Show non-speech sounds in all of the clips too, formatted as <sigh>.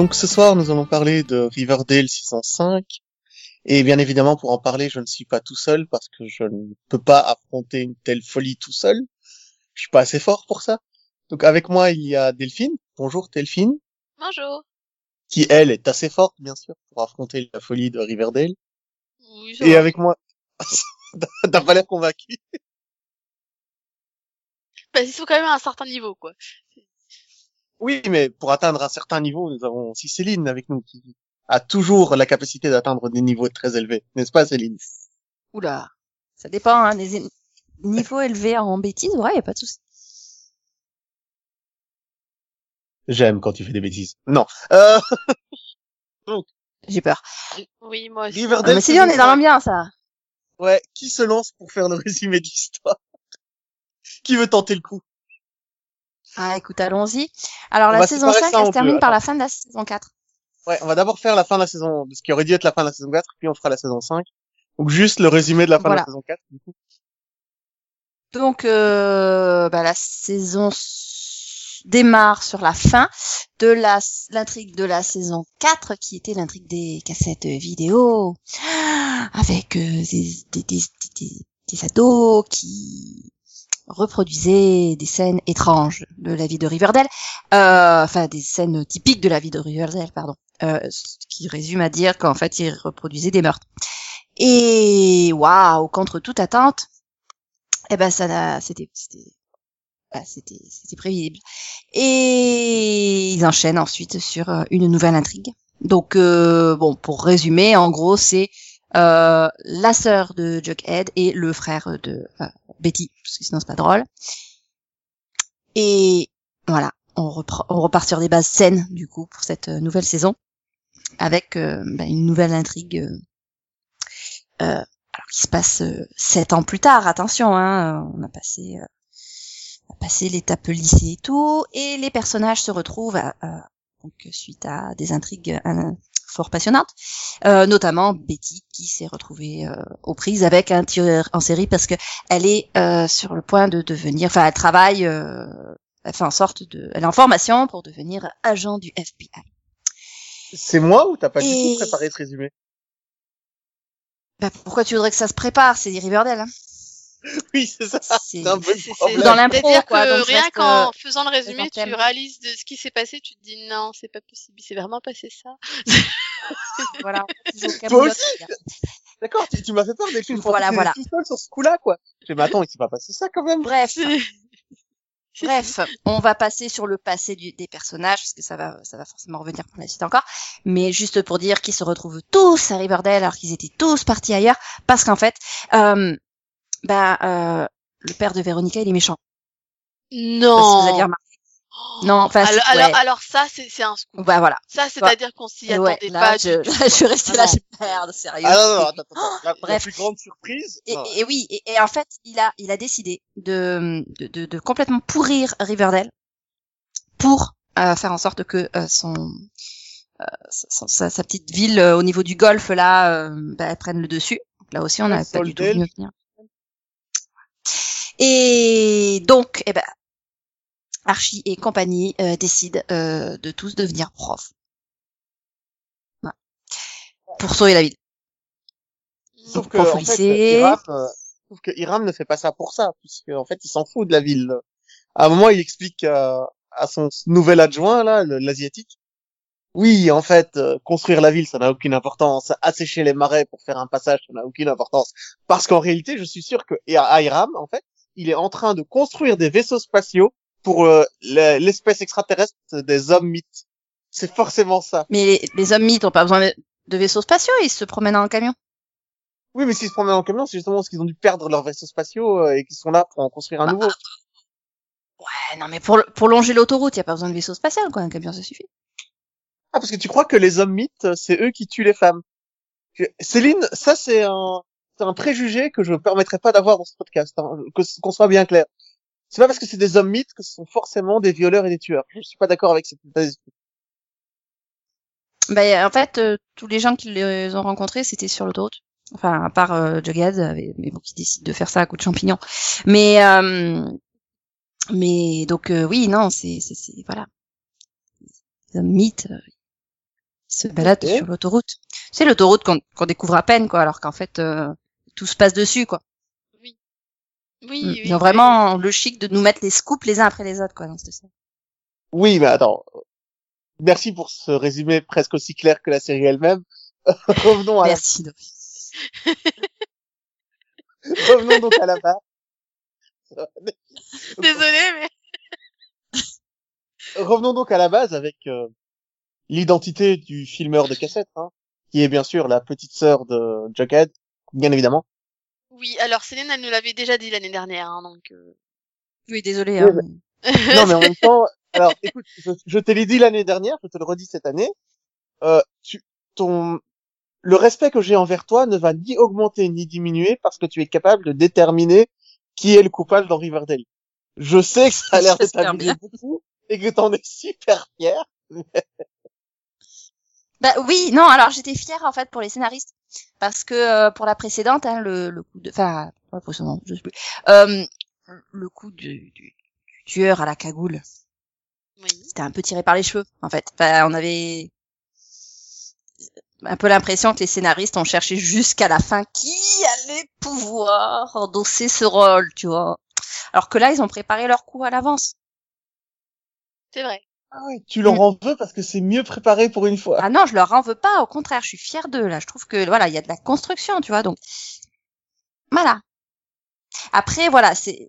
Donc ce soir, nous allons parler de Riverdale saison 5. Et bien évidemment, pour en parler, je ne suis pas tout seul parce que je ne peux pas affronter une telle folie tout seul. Je suis pas assez fort pour ça. Donc avec moi, il y a Delphine. Bonjour Delphine. Bonjour. Qui elle est assez forte, bien sûr, pour affronter la folie de Riverdale. Oui, Et avec moi, <laughs> t'as pas l'air convaincu. Bah, ils sont quand même à un certain niveau, quoi. Oui, mais pour atteindre un certain niveau, nous avons aussi Céline avec nous qui a toujours la capacité d'atteindre des niveaux très élevés, n'est-ce pas Céline? Oula, ça dépend, hein, des niveaux élevés en bêtises, ouais, y a pas de souci. J'aime quand tu fais des bêtises. Non. Euh, <laughs> J'ai peur. Oui, moi aussi. Ah, mais c'est bien, on est dans l'ambiance, ça. Ouais, qui se lance pour faire le résumé de l'histoire? Qui veut tenter le coup? Ah, écoute, allons-y. Alors, On la saison séparer 5, ça elle se termine par la fin de la saison 4. Ouais, on va d'abord faire la fin de la saison, ce qui aurait dû être la fin de la saison 4, puis on fera la saison 5. Donc juste le résumé de la fin Voilà. de la saison 4. du coup. Donc, euh, bah, la saison démarre sur la fin de la l'intrigue de la saison 4, qui était l'intrigue des cassettes vidéo, avec euh, des, des, des, des, des ados qui reproduisaient des scènes étranges de la vie de Riverdale, euh, enfin des scènes typiques de la vie de Riverdale, pardon, euh, ce qui résume à dire qu'en fait ils reproduisaient des meurtres. Et waouh, contre toute attente, eh ben ça c'était c'était bah, c'était c'était prévisible. Et ils enchaînent ensuite sur euh, une nouvelle intrigue. Donc euh, bon, pour résumer, en gros, c'est euh, la sœur de Jughead et le frère de euh, Betty, parce que sinon c'est pas drôle. Et voilà, on, on repart sur des bases saines du coup pour cette euh, nouvelle saison, avec euh, bah, une nouvelle intrigue. euh, euh, alors qui se passe sept ans plus tard. Attention, hein, on a passé, euh, on a passé l'étape lycée et tout, et les personnages se retrouvent donc suite à des intrigues fort passionnantes, euh, notamment Betty qui s'est retrouvée euh, aux prises avec un tueur en série parce que elle est euh, sur le point de devenir, enfin elle travaille, euh, elle fait en sorte de, elle est en formation pour devenir agent du FBI. C'est moi ou t'as pas du Et- tout préparé ce résumé? Bah, pourquoi tu voudrais que ça se prépare? C'est Riverdale. Hein <laughs> Oui, c'est ça. C'est- un peu dans l'impro, quoi, que donc rien qu'en euh, faisant le résumé, tu réalises de ce qui s'est passé, tu te dis non, c'est pas possible, il s'est vraiment passé ça. <laughs> Voilà. Toi aussi D'accord, tu, tu m'as fait peur Delphine. Je pensais Voilà, que voilà. t'étais tout seul sur ce coup-là, quoi. Mais attends, il s'est pas passé ça quand même. Bref, <laughs> bref, on va passer sur le passé du- des personnages parce que ça va, ça va forcément revenir pour la suite encore. Mais juste pour dire qu'ils se retrouvent tous à Riverdale alors qu'ils étaient tous partis ailleurs parce qu'en fait, euh, ben, euh, le père de Véronica il est méchant. Parce que vous avez Non. Non, enfin, alors, alors, ouais. alors ça, c'est c'est un scoop. Bah voilà. Ça, c'est-à-dire qu'on s'y ouais, attendait là, pas. je, du <laughs> là, je restais là, Non. j'ai merde, sérieux. Ah non, non, non, attends, attends. La, la bref. plus grande surprise. Et, non. et oui, et, et en fait, il a, il a décidé de, de, de, de complètement pourrir Riverdale pour euh, faire en sorte que euh, son, euh, sa, sa petite ville euh, au niveau du golfe là, euh, bah, elle prenne le dessus. Là aussi, on n'a pas du tout venir. Et donc, eh ben, Archie et compagnie euh, décident euh, de tous devenir profs. Voilà. Pour sauver la ville. Sauf que, prof au en fait, lycée. Hiram, euh, sauf que Hiram ne fait pas ça pour ça, puisque, en fait, il s'en fout de la ville. À un moment, il explique euh, à son nouvel adjoint, là, l'asiatique, oui, en fait, euh, construire la ville, ça n'a aucune importance. Assécher les marais pour faire un passage, ça n'a aucune importance. Parce qu'en réalité, je suis sûr que Hiram, en fait, il est en train de construire des vaisseaux spatiaux pour euh, le- l'espèce extraterrestre des hommes mythes. C'est forcément ça. Mais les, les hommes mythes ont pas besoin de, vaisseaux spatiaux, ils se promènent en camion. Oui, mais s'ils se promènent en camion, c'est justement parce qu'ils ont dû perdre leurs vaisseaux spatiaux euh, et qu'ils sont là pour en construire un Bah, nouveau. Ouais, non, mais pour, pour longer l'autoroute, y a pas besoin de vaisseau spatial, quoi. Un camion, ça suffit. Ah, parce que tu crois que les hommes mythes, c'est eux qui tuent les femmes. Céline, ça c'est un, c'est un préjugé que je ne permettrai pas d'avoir dans ce podcast, hein, que qu'on soit bien clair. C'est pas parce que c'est des hommes mythes que ce sont forcément des violeurs et des tueurs. Je suis pas d'accord avec cette d'esprit. Bah, en fait, euh, tous les gens qui les ont rencontrés, c'était sur l'autoroute. Enfin, à part euh, Jughead, mais bon, qui décide de faire ça à coup de champignons. Mais, euh, mais donc, euh, oui, non, c'est, c'est, voilà. Les hommes mythes, euh, se balade Ok. sur l'autoroute. C'est l'autoroute qu'on qu'on découvre à peine, quoi, alors qu'en fait, euh, tout se passe dessus, quoi. Oui, oui. Ils ont oui. vraiment le chic de nous mettre les scoops les uns après les autres, quoi, dans cette scène. Oui, mais attends. Merci pour ce résumé presque aussi clair que la série elle-même. <laughs> Revenons à la Merci, Doris. <laughs> Revenons donc à la base. <laughs> Désolée, mais Revenons donc à la base avec euh, l'identité du filmeur de cassettes, hein, qui est bien sûr la petite sœur de Jughead, bien évidemment. oui. Alors Céline, elle nous l'avait déjà dit l'année dernière, hein, donc. euh, Oui, désolé. Oui, Hein, mais- Non, mais en même <laughs> temps, alors écoute, je, je te l'ai dit l'année dernière, je te le redis cette année. Euh, tu, ton, le respect que j'ai envers toi ne va ni augmenter ni diminuer parce que tu es capable de déterminer qui est le coupable dans Riverdale. Je sais que ça a l'air <laughs> de t'amuser beaucoup et que t'en es super fier. Bah oui, non, alors j'étais fière en fait pour les scénaristes parce que euh, pour la précédente, hein, le, le coup de, enfin, pas précédente, je sais plus, euh, le coup du, du- du tueur à la cagoule, Oui. c'était un peu tiré par les cheveux en fait. Enfin, on avait un peu l'impression que les scénaristes ont cherché jusqu'à la fin qui allait pouvoir endosser ce rôle, tu vois. Alors que là, ils ont préparé leur coup à l'avance. C'est vrai. Ah tu leur en veux parce que c'est mieux préparé pour une fois. Ah non, je leur en veux pas, au contraire, je suis fière d'eux là. Je trouve que voilà, il y a de la construction, tu vois. Donc voilà. Après voilà, c'est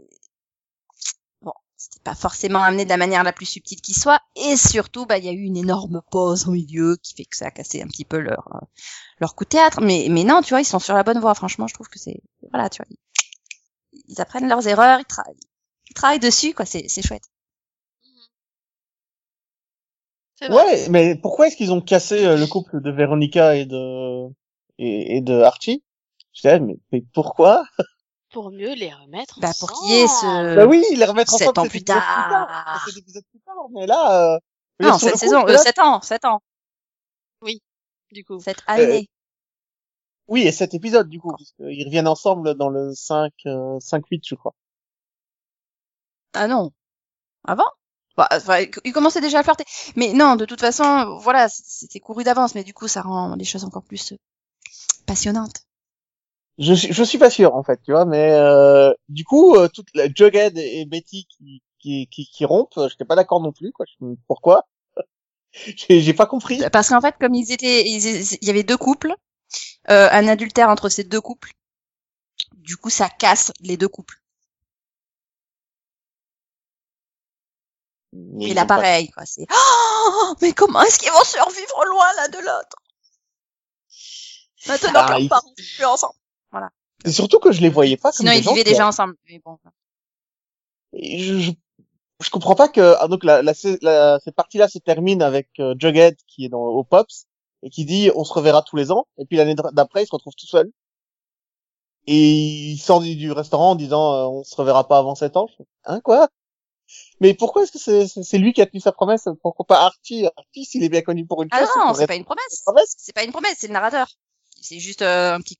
bon, c'était pas forcément amené de la manière la plus subtile qui soit, et surtout bah il y a eu une énorme pause au milieu qui fait que ça a cassé un petit peu leur euh, leur coup de théâtre. Mais mais non, tu vois, ils sont sur la bonne voie. Franchement, je trouve que c'est voilà, tu vois, ils, ils apprennent leurs erreurs, ils travaillent, ils travaillent dessus quoi. C'est c'est chouette. C'est vrai. Ouais, mais pourquoi est-ce qu'ils ont cassé euh, le couple de Veronica et de et, et de Archie? Je disais, mais, mais pourquoi? Pour mieux les remettre Bah pour ensemble. qu'il y ait ce Bah oui, les remettre sept ensemble ans cet plus tard. Cet épisode plus tard, mais là, euh, non cette saison, euh, 7 ans, 7 ans, Du coup. cette année. Oui, et cet épisode du coup, puisqu'ils reviennent ensemble dans le 5, euh, 5-8, je crois. Ah non. Avant? Bah, enfin, il commençait déjà à flirter. Mais non, de toute façon, voilà, c'était couru d'avance, mais du coup, ça rend les choses encore plus euh, passionnantes. Je, suis- je suis pas sûr en fait, tu vois, mais euh, du coup, euh, toute la Jughead et Betty qui qui qui, qui rompent, euh, j'étais pas d'accord non plus. Quoi. Je- Pourquoi? <laughs> J'ai j'ai pas compris. Parce qu'en fait, comme ils étaient, ils- il y avait deux couples, euh, un adultère entre ces deux couples. Du coup, ça casse les deux couples. Ils Et là, pas- pareil, quoi. C'est, oh, mais comment est-ce qu'ils vont survivre loin l'un de l'autre? Maintenant Ah, ils- parents plus ensemble. Et surtout que je les voyais pas comme Sinon, des ils gens vivaient qui- déjà ensemble. Mais bon. Et je, je, je comprends pas que ah, donc la, la, la- cette partie-là se termine avec euh, Jughead qui est dans au Pops et qui dit on se reverra tous les ans et puis l'année d'après il se retrouve tout seul et il sort du, du restaurant en disant euh, on se reverra pas avant sept ans. Je fais, Hein quoi? Mais pourquoi est-ce que c'est c'est- c'est lui qui a tenu sa promesse Pourquoi pas Archie Archie s'il est bien connu pour une Ah chose, non, pour c'est pas une promesse. promesse. C'est pas une promesse, c'est le narrateur. C'est juste euh, un petit.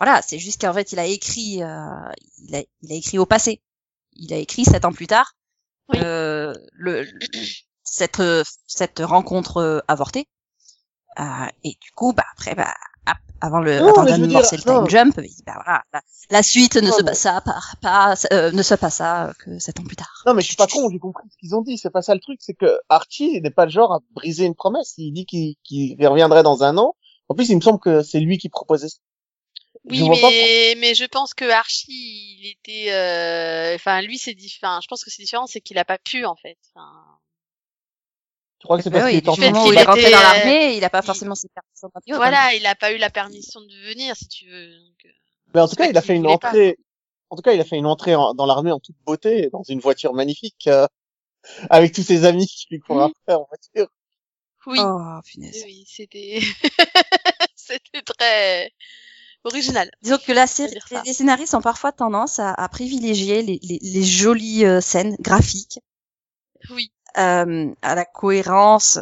Voilà, c'est juste qu'en fait, il a écrit, euh, il a, il a écrit au passé. Il a écrit sept ans plus tard Oui. euh, le cette cette rencontre euh, avortée. Euh, et du coup, bah après, bah avant le Non, avant mais d'amorcer le time non. jump, il dit, bah voilà, la, la suite ne Non, se mais- passa pas, pas euh, ne se passa que sept ans plus tard. Non mais je suis pas <laughs> con, j'ai compris ce qu'ils ont dit. C'est pas ça le truc, c'est que Archie n'est pas le genre à briser une promesse. Il dit qu'il qu'il reviendrait dans un an. En plus, il me semble que c'est lui qui proposait. ça. Oui, Je vois pas mais, mais je pense que Archie, il était, euh, enfin, lui, c'est différent. Je pense que c'est différent, c'est qu'il a pas pu, en fait. Enfin, Je crois que c'est Bah parce oui, qu'il est moment où il est rentré était, dans euh, l'armée, il a pas il- forcément ses permissions de voilà, il a pas eu la permission de venir, si tu veux. Donc, euh, Mais en tout cas, il a fait une pas, entrée. En tout cas, il a fait une entrée en- dans l'armée en toute beauté, dans une voiture magnifique, euh, avec tous ses amis qui lui courent Mhm. après en voiture. Oui, Oh, punaise. oui, c'était, <laughs> c'était très original. Disons que la série, les scénaristes ont parfois tendance à, à privilégier les, les, les jolies euh, scènes graphiques Oui, euh, à la cohérence,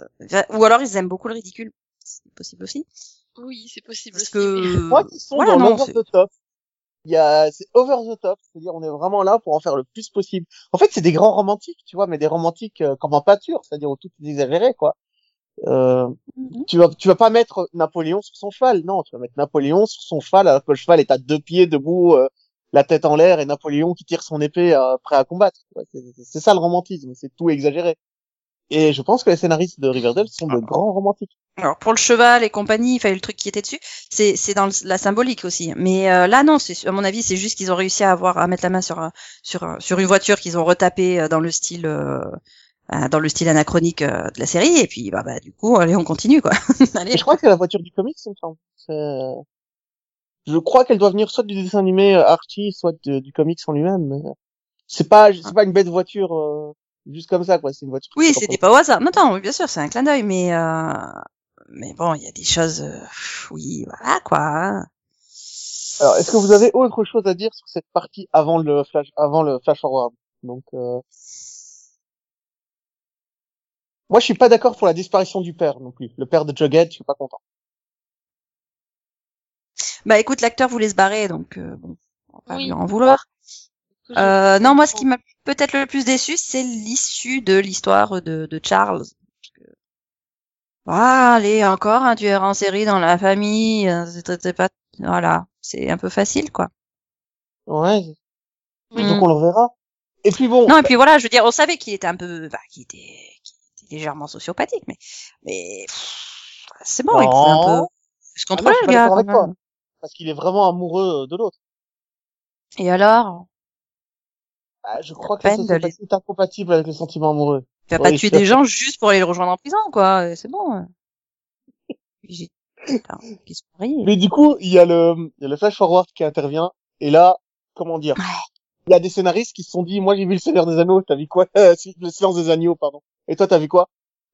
ou alors ils aiment beaucoup le ridicule, c'est possible aussi. oui, c'est possible Parce aussi. que Je crois qu'ils sont voilà, dans non, l'over the top. Il y a, c'est over the top, c'est-à-dire on est vraiment là pour en faire le plus possible. En fait, c'est des grands romantiques, tu vois, mais des romantiques euh, comme en pâture, c'est-à-dire où tout est exagéré, quoi. Euh, Mhm. tu vas tu vas pas mettre Napoléon sur son cheval, non, tu vas mettre Napoléon sur son cheval alors que le cheval est à deux pieds debout, euh, la tête en l'air et Napoléon qui tire son épée euh, prêt à combattre. Ouais, c'est- ça le romantisme, c'est tout exagéré. Et je pense que les scénaristes de Riverdale sont de grands romantiques. Alors pour le cheval et compagnie, il fallait le truc qui était dessus, c'est c'est dans la symbolique aussi. Mais euh, là non, c'est à mon avis c'est juste qu'ils ont réussi à avoir à mettre la main sur sur sur une voiture qu'ils ont retapé euh, dans le style euh, euh, dans le style anachronique euh, de la série et puis bah, bah du coup allez on continue quoi. <laughs> allez. Je crois que c'est la voiture du comics, il me semble. Je crois qu'elle doit venir soit du dessin animé euh, Archie, soit de- du comics en lui-même. mais C'est pas c'est pas une bête voiture euh, juste comme ça quoi. C'est une voiture. Oui, c'était pas au hasard. Non, non, bien sûr, c'est un clin d'œil, mais euh, mais bon, il y a des choses, euh, oui, voilà quoi. hein. Alors, est-ce que vous avez autre chose à dire sur cette partie avant le flash, avant le flash forward? Donc, euh... moi, je suis pas d'accord pour la disparition du père non plus. Le père de Jughead, je suis pas content. Bah écoute, l'acteur voulait se barrer, donc euh, bon, on va pas Oui. lui en vouloir. Je Euh, non, moi, ce qui m'a peut-être le plus déçu, c'est l'issue de l'histoire de, de Charles. Ah, allez, encore un tueur en série dans la famille. euh, c'est- c'est pas, voilà, c'est un peu facile, quoi. Ouais. Oui. Donc on le verra. Et puis bon, Non, et puis voilà, je veux dire, on savait qu'il était un peu, bah, qu'il était, qu'il était légèrement sociopathique, mais, mais c'est bon, il pouvait un peu se Ah non, je suis le gars. Parce qu'il est vraiment amoureux de l'autre. Et alors, Ah, je crois que La la peine de société est incompatible avec les sentiments amoureux. tu vas Ouais, pas tuer je- des gens juste pour aller le rejoindre en prison, quoi. et C'est bon. euh. J'ai- <laughs> Putain, rit Mais du coup, il y a le, il y a le flash forward qui intervient. Et là, comment dire? Il y a des scénaristes qui se sont dit, moi j'ai vu le Seigneur des Anneaux, t'as vu quoi? <laughs> Euh, Le Silence des Agneaux, pardon. Et toi, t'as vu quoi?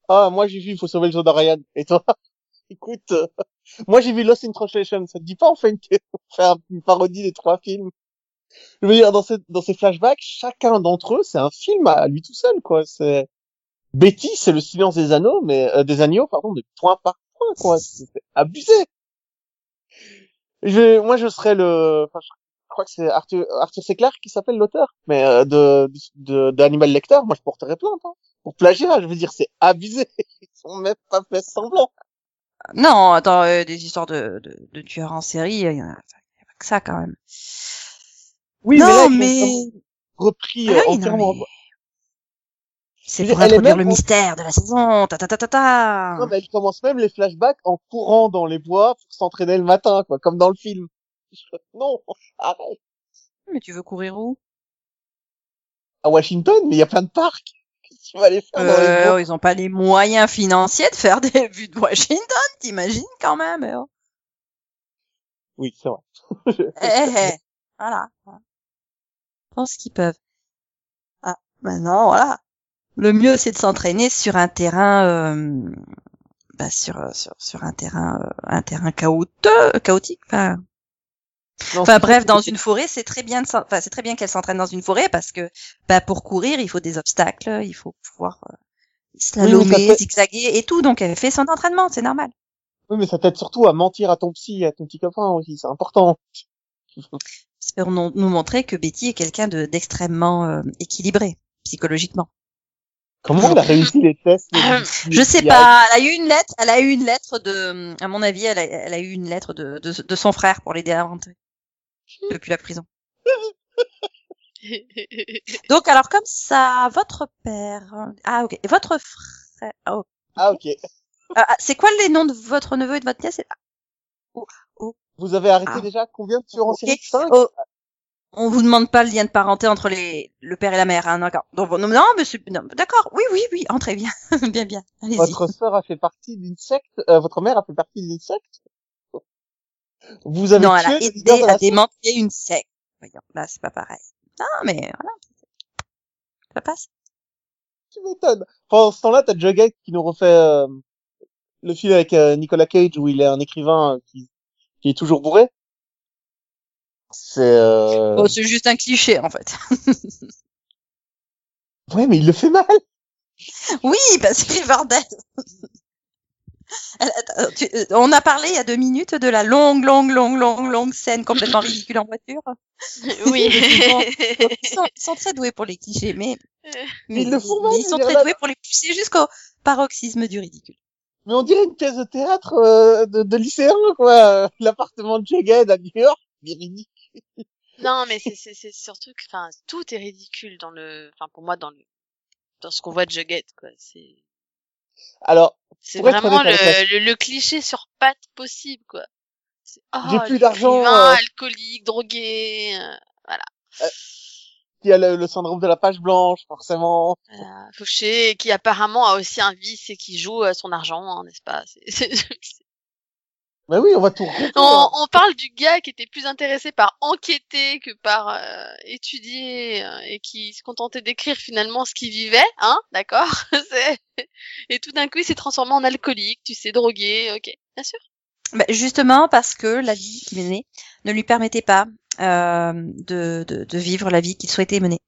Ah, moi j'ai vu, il faut sauver le Ryan. Et toi? <laughs> Écoute, euh, moi j'ai vu Lost in Translation. Ça te dit pas on fait une, <laughs> on fait un- une parodie des trois films? Je veux dire, dans ces, flashbacks, chacun d'entre eux, c'est un film à lui tout seul, quoi. C'est Betty, c'est le Silence des Anneaux, mais euh, des Agneaux, pardon, de point par point, quoi. C'est abusé. Je, moi, je serais le, enfin, je crois que c'est Arthur, Arthur C. Qui s'appelle l'auteur, mais euh, de, de, d'Animal Lecter, moi, je porterais plainte, hein. Pour plagiat, je veux dire, c'est abusé. <laughs> Ils sont même pas fait semblant. Non, attends, euh, des histoires de, de, de tueurs en série, il y, en a il y a pas que ça, quand même. Oui, non, mais là, ils ont mais... repris Ah euh, oui, mais- C'est pour introduire le en- mystère de la saison. Ta ta ta ta ta. Non, mais elle commence même les flashbacks en courant dans les bois pour s'entraîner le matin, quoi, comme dans le film. <laughs> Non, arrête. Mais tu veux courir où? À Washington, mais il y a plein de parcs. Qu'est-ce que tu vas aller faire dans les euh, Ils ont pas les moyens financiers de faire des vues de Washington, t'imagines quand même oh. Oui, c'est vrai. Eh, eh, eh. Voilà. Je pense qu'ils peuvent. Ah, maintenant, voilà. Le mieux, c'est de s'entraîner sur un terrain, euh, bah, sur, euh, sur, sur un terrain, euh, un terrain chaotique, chaotique. Enfin, Non, enfin bref, dans une forêt, c'est très bien de s'en- enfin, c'est très bien qu'elle s'entraîne dans une forêt parce que, bah, pour courir, il faut des obstacles, il faut pouvoir euh, slalomer, zigzaguer et tout. Donc, elle fait son entraînement, c'est normal. Oui, mais ça t'aide surtout à mentir à ton psy à ton petit copain aussi, c'est important. <laughs> Espérons nous, nous montrer que Betty est quelqu'un de d'extrêmement euh, équilibré psychologiquement. Comment elle a réussi les tests Je sais pas. Elle a eu une lettre. Elle a eu une lettre de, à mon avis, elle a, elle a eu une lettre de, de, de son frère pour l'aider à rentrer depuis la prison. <laughs> Donc alors comme ça, votre père. Ah ok. Et votre frère. ah, ok. Ah, ok. Ah, c'est quoi les noms de votre neveu et de votre nièce? Vous avez arrêté Ah. déjà? Combien de tueurs en Ok. série Cinq? Oh, On vous demande pas le lien de parenté entre les le père et la mère, hein, d'accord. Donc non, non, mais d'accord. Oui, oui, oui. Entrez bien, <laughs> bien, bien. Allez-y. Votre sœur a fait partie d'une secte euh, Votre mère a fait partie d'une secte? Vous avez Non, elle a aidé la à démanteler une secte. Voyons, là, c'est pas pareil. Non, mais voilà. Ça passe. Tu m'étonnes. Pendant ce temps-là, t'as Jughead qui nous refait euh, le film avec euh, Nicolas Cage où il est un écrivain euh, qui, qui est toujours bourré. C'est... Euh... Oh, c'est juste un cliché, en fait. <laughs> Ouais, mais il le fait mal. Oui, bah, c'est Riverdale. Elle- attends, tu- euh, On a parlé il y a deux minutes de la longue, longue, longue, longue, longue scène complètement <laughs> ridicule en voiture. oui. <laughs> Ils sont, ils sont très doués pour les clichés, mais, mais, Ils mais sont très doués pour les pousser jusqu'au paroxysme du ridicule. mais on dirait une pièce de théâtre euh, de, de lycéen, quoi. <laughs> L'appartement de Jughead à New York, ridicule. Non, mais c'est c'est c'est surtout que enfin tout est ridicule dans le enfin pour moi dans le dans ce qu'on voit de Jughead quoi. C'est Alors, c'est vraiment le, le, le cliché sur pattes possible quoi. Oh, J'ai plus d'argent, euh. alcoolique, drogué, euh, il y a le, le syndrome de la page blanche, forcément. voilà, fauché, qui apparemment a aussi un vice et qui joue euh, son argent, hein, n'est-ce pas? Mais oui, on va tout on, hein. on parle du gars qui était plus intéressé par enquêter que par euh, étudier euh, et qui se contentait d'écrire finalement ce qu'il vivait, hein, d'accord? <laughs> Et tout d'un coup, il s'est transformé en alcoolique, tu sais, drogué, ok, bien sûr. Bah, justement parce que la vie qu'il menait ne lui permettait pas euh, de, de, de vivre la vie qu'il souhaitait mener.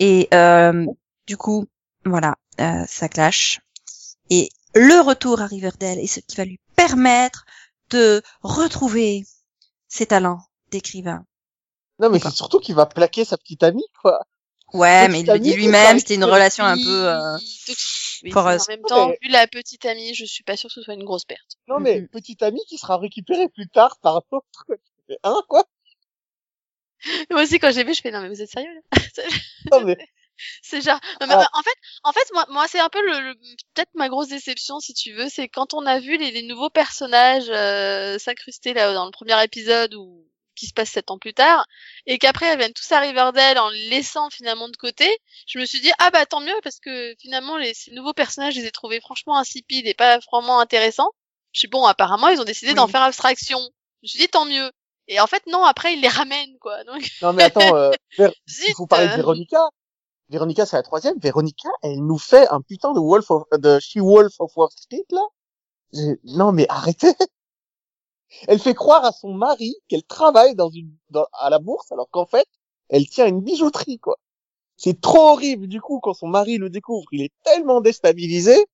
Et euh, du coup, voilà, euh, ça clash. Et le retour à Riverdale est ce qui va lui permettre de retrouver ses talents d'écrivain. Non, mais c'est surtout qu'il va plaquer sa petite amie, quoi. Ouais, Petite mais il le dit lui-même, c'était une relation un peu... euh, toxique. Foreuse. En même temps, Mais- vu la petite amie, je suis pas sûre que ce soit une grosse perte. Non, mais Mhm. petite amie qui sera récupérée plus tard par un autre. quoi. Tu fais, Hein, quoi? <laughs> Moi aussi, quand j'ai vu, je fais non mais vous êtes sérieux là? <laughs> Non, mais <laughs> C'est genre, non, mais Ah. en fait, en fait, moi, moi, c'est un peu le, le- peut-être ma grosse déception, si tu veux, c'est quand on a vu les, les nouveaux personnages euh, s'incruster là dans le premier épisode ou qui se passe sept ans plus tard, et qu'après elles viennent tous à Riverdale en les laissant finalement de côté. Je me suis dit ah bah tant mieux parce que finalement les ces nouveaux personnages, je les ai trouvés franchement insipides et pas vraiment intéressants. Je suis bon, apparemment ils ont décidé Oui. d'en faire abstraction. Je me suis dit tant mieux. Et en fait non, après ils les ramènent quoi. Donc <laughs> non, mais attends, euh, <laughs> zut. il faut parler de Véronica. Véronica, c'est la troisième. Véronica, elle nous fait un putain de Wolf of, de She-Wolf of Wall Street, là. Non, mais arrêtez. Elle fait croire à son mari qu'elle travaille dans une, dans- à la bourse, alors qu'en fait, elle tient une bijouterie, quoi. C'est trop horrible, du coup, quand son mari le découvre, il est tellement déstabilisé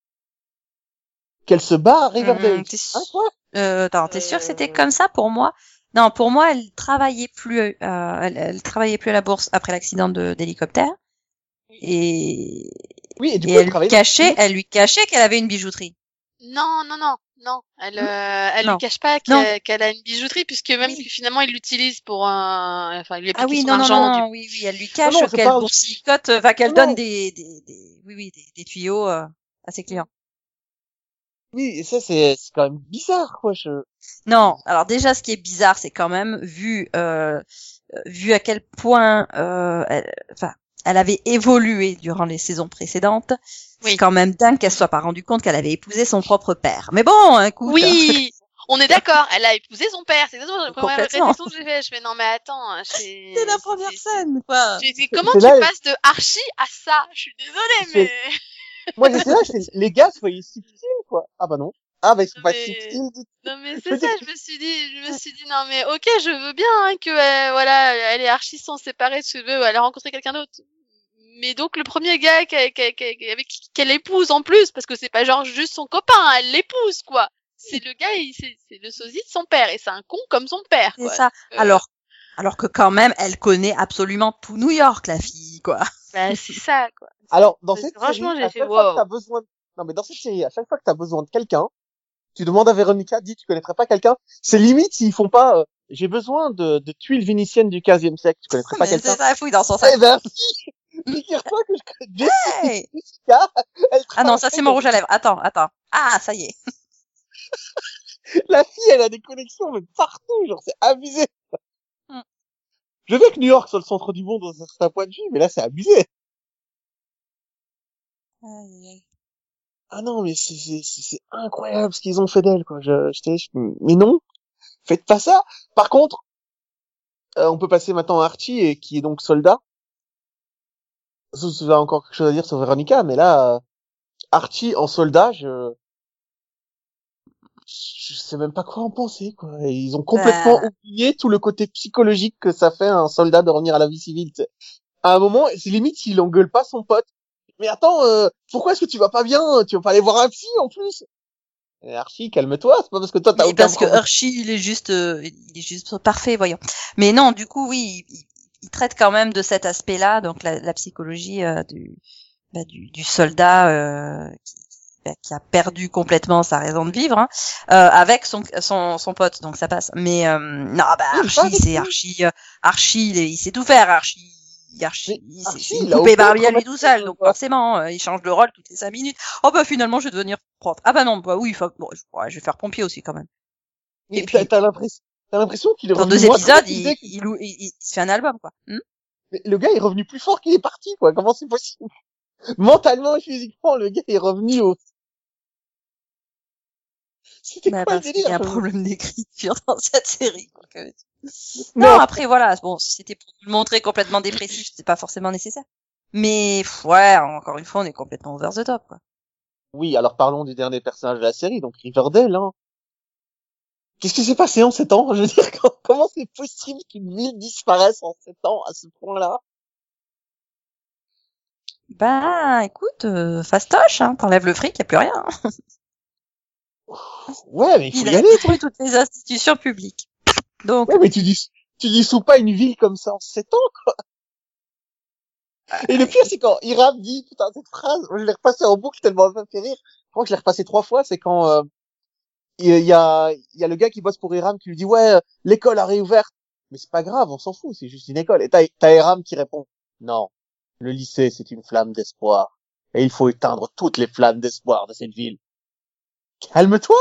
qu'elle se bat à Riverdale. Hum, t'es Hein, Euh, attends, t'es sûr que c'était comme ça pour moi? Non, pour moi, elle travaillait plus, euh, elle, elle travaillait plus à la bourse après l'accident de d'hélicoptère. Et, Oui, et du et coup, elle elle lui cachait, elle lui cachait qu'elle avait une bijouterie. Non, non, non, non. Elle, euh, elle lui cache pas qu'elle qu'elle a une bijouterie, puisque même Oui. que finalement il l'utilise pour un, enfin, il lui a Ah oui, non, non, non, du- non, oui, oui, elle lui cache je qu'elle boursicote, enfin qu'elle donne des, des, des, oui, oui, des, des tuyaux euh, à ses clients. Oui, et ça, c'est, c'est quand même bizarre, quoi. Je... Non, alors déjà, ce qui est bizarre, c'est quand même vu, euh, euh, vu à quel point, euh, elle, enfin, elle avait évolué durant les saisons précédentes. Oui. C'est quand même dingue qu'elle soit pas rendue compte qu'elle avait épousé son propre père. Mais bon, écoute. Oui, <laughs> on est d'accord. Elle a épousé son père. C'est exactement la première réflexion que j'ai fait. Je fais non mais attends, fais- C'est <laughs> la première scène, quoi. comment tu là- passes de Archie à ça? Je suis désolée, mais <laughs> Moi, j'étais là, les gars, soyez subtils, quoi. Ah bah non. Ah bah, ils sont pas Mais- subtils du non mais c'est ça. Je me suis dit, je me suis dit non mais ok, je veux bien hein, que euh, voilà, elle et Archie sont séparés, tu veux, elle a rencontré quelqu'un d'autre. Mais donc le premier gars qu'elle- qu'elle- qu'elle- avec qui- qu'elle épouse en plus, parce que c'est pas genre juste son copain, hein, elle l'épouse quoi. C'est le gars, il- c'est c'est le sosie de son père et c'est un con comme son père C'est ça. Euh, Alors, alors que quand même, elle connaît absolument tout New York, la fille, quoi. bah, <laughs> c'est ça quoi. Alors, dans cette franchement, série, j'ai à fait chaque fois wow. que t'as besoin, de- non, mais dans cette série, à chaque fois que t'as besoin de quelqu'un, tu demandes à Véronica, dis, tu connaîtrais pas quelqu'un? C'est limite s'ils font pas, euh, j'ai besoin de, de tuiles vénitiennes du 15e siècle, tu connaîtrais <laughs> pas Mais c'est quelqu'un? ça, fouille dans son Eh sac. ben, si! <laughs> Figure-toi que je Hey elle ah non, ça c'est mon rouge à lèvres. Attends, attends. Ah, ça y est. <laughs> La fille, elle a des connexions, mais partout, genre, c'est abusé. Hmm. Je veux que New York soit le centre du monde dans un certain point de vue, mais là, c'est abusé. Ah non, mais c'est, c'est, c'est c'est incroyable ce qu'ils ont fait d'elle, quoi. Je, j'étais, je- mais non, faites pas ça. Par contre, euh, on peut passer maintenant à Archie, et qui est donc soldat. Sauf si vous avez encore quelque chose à dire sur Veronica, mais là, euh, Archie en soldat, je, je sais même pas quoi en penser, quoi. Ils ont complètement Bah. oublié tout le côté psychologique que ça fait à un soldat de revenir à la vie civile. À un moment, c'est limite s'il engueule pas son pote. Mais attends, euh, pourquoi est-ce que tu vas pas bien? Tu vas pas aller voir un psy en plus Archie, calme-toi, c'est pas parce que toi t'as aucun parce que. Hershey, il est juste, euh, il est juste parfait, voyons. Mais non, du coup, oui, il, il traite quand même de cet aspect-là, donc la, la psychologie euh, du, bah, du, du soldat euh, qui, qui a perdu complètement sa raison de vivre, hein, euh, avec son, son son pote, donc ça passe. Mais euh, non, bah Archie, c'est. Archie, euh, Archie, il, il sait tout faire, Archie. Archie, Mais c'est- Archie, il Barbie à lui tout seul, donc forcément, euh, il change de rôle toutes les cinq minutes. Oh bah finalement, je vais devenir prof. Ah bah non, bah oui, faut, bon, je, ouais, je vais faire pompier aussi quand même. Mais Et puis- t'as l'impression, t'as l'impression qu'il est Dans revenu deux moins épisodes, il, il, il, il- il fait un album, quoi. Hmm Mais le gars est revenu plus fort qu'il est parti, quoi. Comment c'est possible <laughs> Mentalement et physiquement, le gars est revenu au. C'était Bah, quoi le parce qu'il y a un délire problème d'écriture dans cette série. quoi, que- <laughs> Non. Non, après voilà, bon, si c'était pour le montrer complètement dépressif, c'est pas forcément nécessaire. Mais pff, ouais, encore une fois, on est complètement over the top, quoi. Oui, alors parlons du dernier personnage de la série, donc Riverdale. Hein. Qu'est-ce qui s'est passé en sept ans? Je veux dire, comment c'est possible qu'une ville disparaisse en sept ans à ce point-là? Bah, écoute, euh, fastoche, hein, t'enlèves le fric, y a plus rien. Ouais, mais il faut Il y a aller. détruit toutes les institutions publiques. Donc, Ouais, mais tu dis, tu disous pas une ville comme ça en sept ans, quoi. Et le pire, c'est quand Iram dit, putain, cette phrase, je l'ai repassée en boucle tellement elle m'a fait rire. Je crois que je l'ai repassé trois fois, c'est quand, euh, il y a, il y a le gars qui bosse pour Iram qui lui dit, ouais, l'école a réouvert. Mais c'est pas grave, on s'en fout, c'est juste une école. Et t'as Iram qui répond, non, le lycée, c'est une flamme d'espoir. Et il faut éteindre toutes les flammes d'espoir de cette ville. Calme-toi!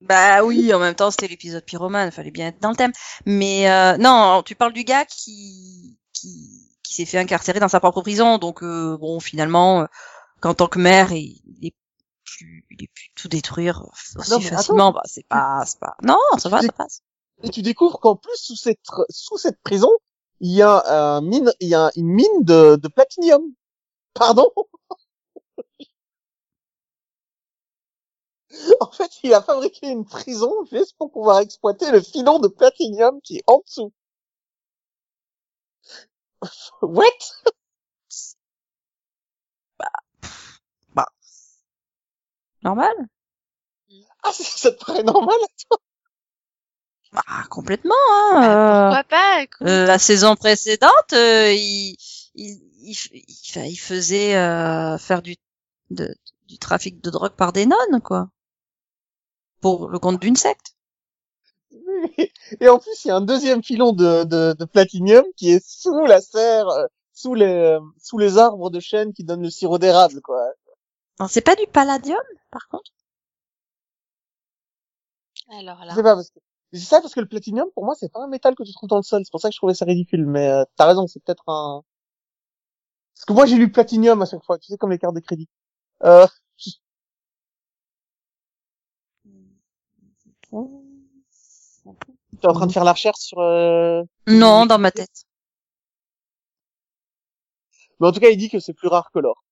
bah oui, en même temps, c'était l'épisode pyromane, fallait bien être dans le thème. Mais euh, non, tu parles du gars qui qui, qui s'est fait incarcérer dans sa propre prison, donc euh, bon, finalement, euh, qu'en tant que maire, il, il est plus, il est plus tout détruire aussi Non, facilement. Bah, c'est pas, c'est pas. Non, ça va, ça passe. Et tu découvres qu'en plus, sous cette, sous cette prison, il y a un mine, il y a une mine de, de platinium. Pardon? <laughs> en fait, il a fabriqué une prison juste pour pouvoir exploiter le filon de platinium qui est en dessous. <laughs> What? Normal? <laughs> Ah, ça te paraît normal? Bah, complètement. Hein, Bah, euh, pourquoi pas écoute. euh, la saison précédente, euh, il, faisait euh, faire du, de, du trafic de drogue par des nonnes, quoi. Pour le compte d'une secte. <laughs> Et en plus, il y a un deuxième filon de, de, de platinium qui est sous la serre, sous les, sous les arbres de chêne qui donnent le sirop d'érable, quoi. Alors, c'est pas du palladium, par contre? Alors Je là. sais pas, parce que, c'est ça parce que le platinium, pour moi, c'est pas un métal que tu trouves dans le sol. C'est pour ça que je trouvais ça ridicule. Mais euh, t'as raison, c'est peut-être un... Parce que moi, j'ai lu platinium à chaque fois, tu sais, comme les cartes de crédit. Euh, <laughs> t'es en train de faire la recherche sur... Euh... Non, dans ma tête. Mais en tout cas, il dit que c'est plus rare que l'or.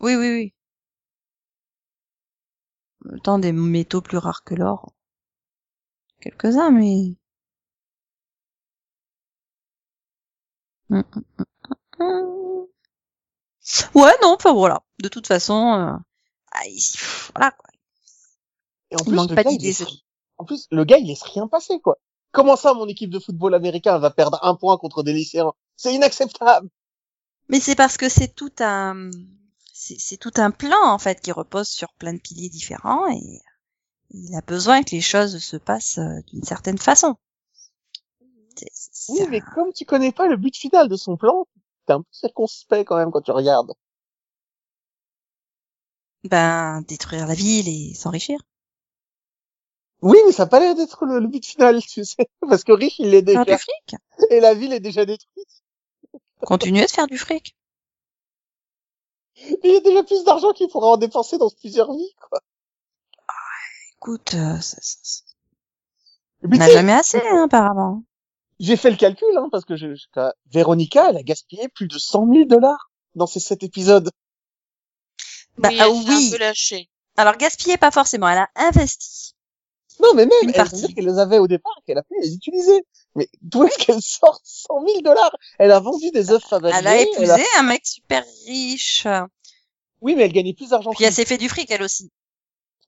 Oui, oui, oui. Même temps, des métaux plus rares que l'or. Quelques-uns, mais... Hum, hum, hum. Ouais, non, enfin voilà. De toute façon, euh, ah, pff, voilà quoi. Et en Il plus, manque le pas gars, il d'idées, laisse... ce- En plus, le gars, il laisse rien passer, quoi. Comment ça, mon équipe de football américain va perdre un point contre des lycéens? C'est inacceptable. Mais c'est parce que c'est tout un, c'est tout un plan en fait qui repose sur plein de piliers différents et il a besoin que les choses se passent euh, d'une certaine façon. Oui, un- mais comme tu connais pas le but final de son plan, t'es un peu circonspect quand même quand tu regardes. Ben détruire la ville et s'enrichir. Oui, mais ça n'a pas l'air d'être le, le but final, tu sais. <laughs> Parce que riche, il Faire déjà. du fric. Et la ville est déjà détruite. Continuer de faire du fric. Il y a déjà plus d'argent qu'il pourra en dépenser dans plusieurs vies, quoi. Écoute, euh, ça, ça- on n'a jamais assez hein, apparemment. j'ai fait le calcul, hein, parce que je, je- Véronica, elle a gaspillé plus de 100 000 dollars dans ces sept épisodes. Bah oui, ah elle oui. un peu lâchée. Alors gaspiller pas forcément, elle a investi. Non, mais même, elle veut dire qu'elle les avait au départ qu'elle a pu les utiliser. Mais d'où est-ce qu'elle sort 100 000 dollars Elle a vendu des œufs Fabergé. Elle a elle épousé un mec super riche. Oui, mais elle gagnait plus d'argent que Puis elle s'est fait du fric elle aussi.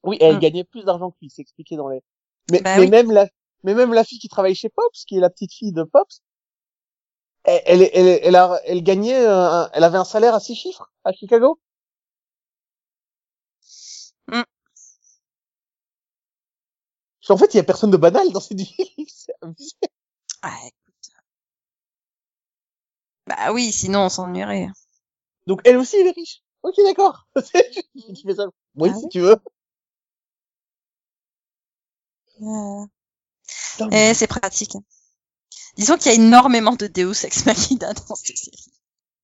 Oui, elle Mm. gagnait plus d'argent que lui, c'est expliqué dans les... Mais, Bah mais oui. même la, mais même la fille qui travaille chez Pops, qui est la petite fille de Pops, elle, elle, elle, elle, a, elle gagnait, un- elle avait un salaire à six chiffres à Chicago. Parce qu'en fait, il y a personne de banal dans cette ville. <laughs> C'est abusé. Ah, écoute. Bah oui, sinon on s'ennuierait. Donc elle aussi, elle est riche. Ok, d'accord. <laughs> tu fais ça. Oui, Ah si oui. tu veux. Putain, Eh, c'est pratique. Disons qu'il y a énormément de Deus Ex Machina <laughs> dans cette série.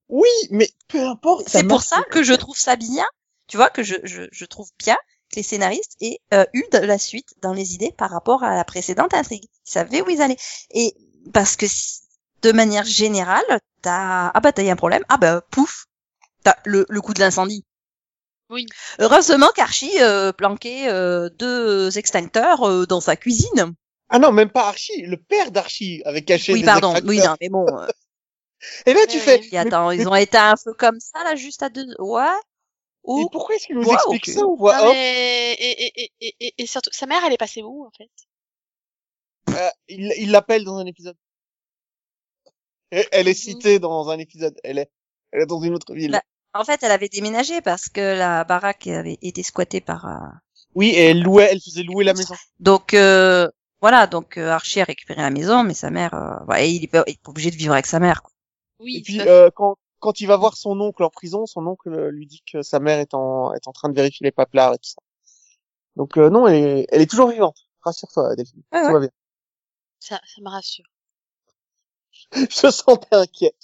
Oui, mais peu importe. C'est pour ça que je trouve ça bien. Tu vois que je, je, je trouve bien les scénaristes aient euh, eu de la suite dans les idées par rapport à la précédente intrigue. Ils savaient où ils allaient. Et parce que si- de manière générale, t'as ah bah t'as eu un problème. Ah bah pouf, t'as le, le coup de l'incendie. Oui. Heureusement qu'Archie euh, planquait euh, deux extincteurs euh, dans sa cuisine. Ah non, même pas Archie. Le père d'Archie avait caché Oui, des pardon. extracteurs. Oui, non, mais bon. euh, <laughs> Et là, tu Oui, fais. attends, ils ont été un peu comme ça là, juste à deux. Ouais. Ou pourquoi est-ce qu'il nous Ouais, explique ça ou voit Non, off mais... et, et, et, et, et, et surtout, sa mère, elle est passée où, en fait? Euh, il il l'appelle dans un épisode. Et Elle est citée dans un épisode. Elle est, elle est dans une autre ville. Bah, En fait, elle avait déménagé parce que la baraque avait été squattée par. euh, Oui, et elle louait, elle faisait louer la maison. Donc euh, voilà, donc euh, Archie a récupéré la maison, mais sa mère, euh, ouais, il est pas, il est pas obligé de vivre avec sa mère. Quoi. Oui, Et puis euh, quand quand il va voir son oncle en prison, son oncle lui dit que sa mère est en est en train de vérifier les paplards et tout ça. Donc euh, non, elle est, elle est toujours vivante. Rassure-toi, Delphine. Ouais, Tout va bien. ça, ça me rassure. <laughs> Je sentais inquiet.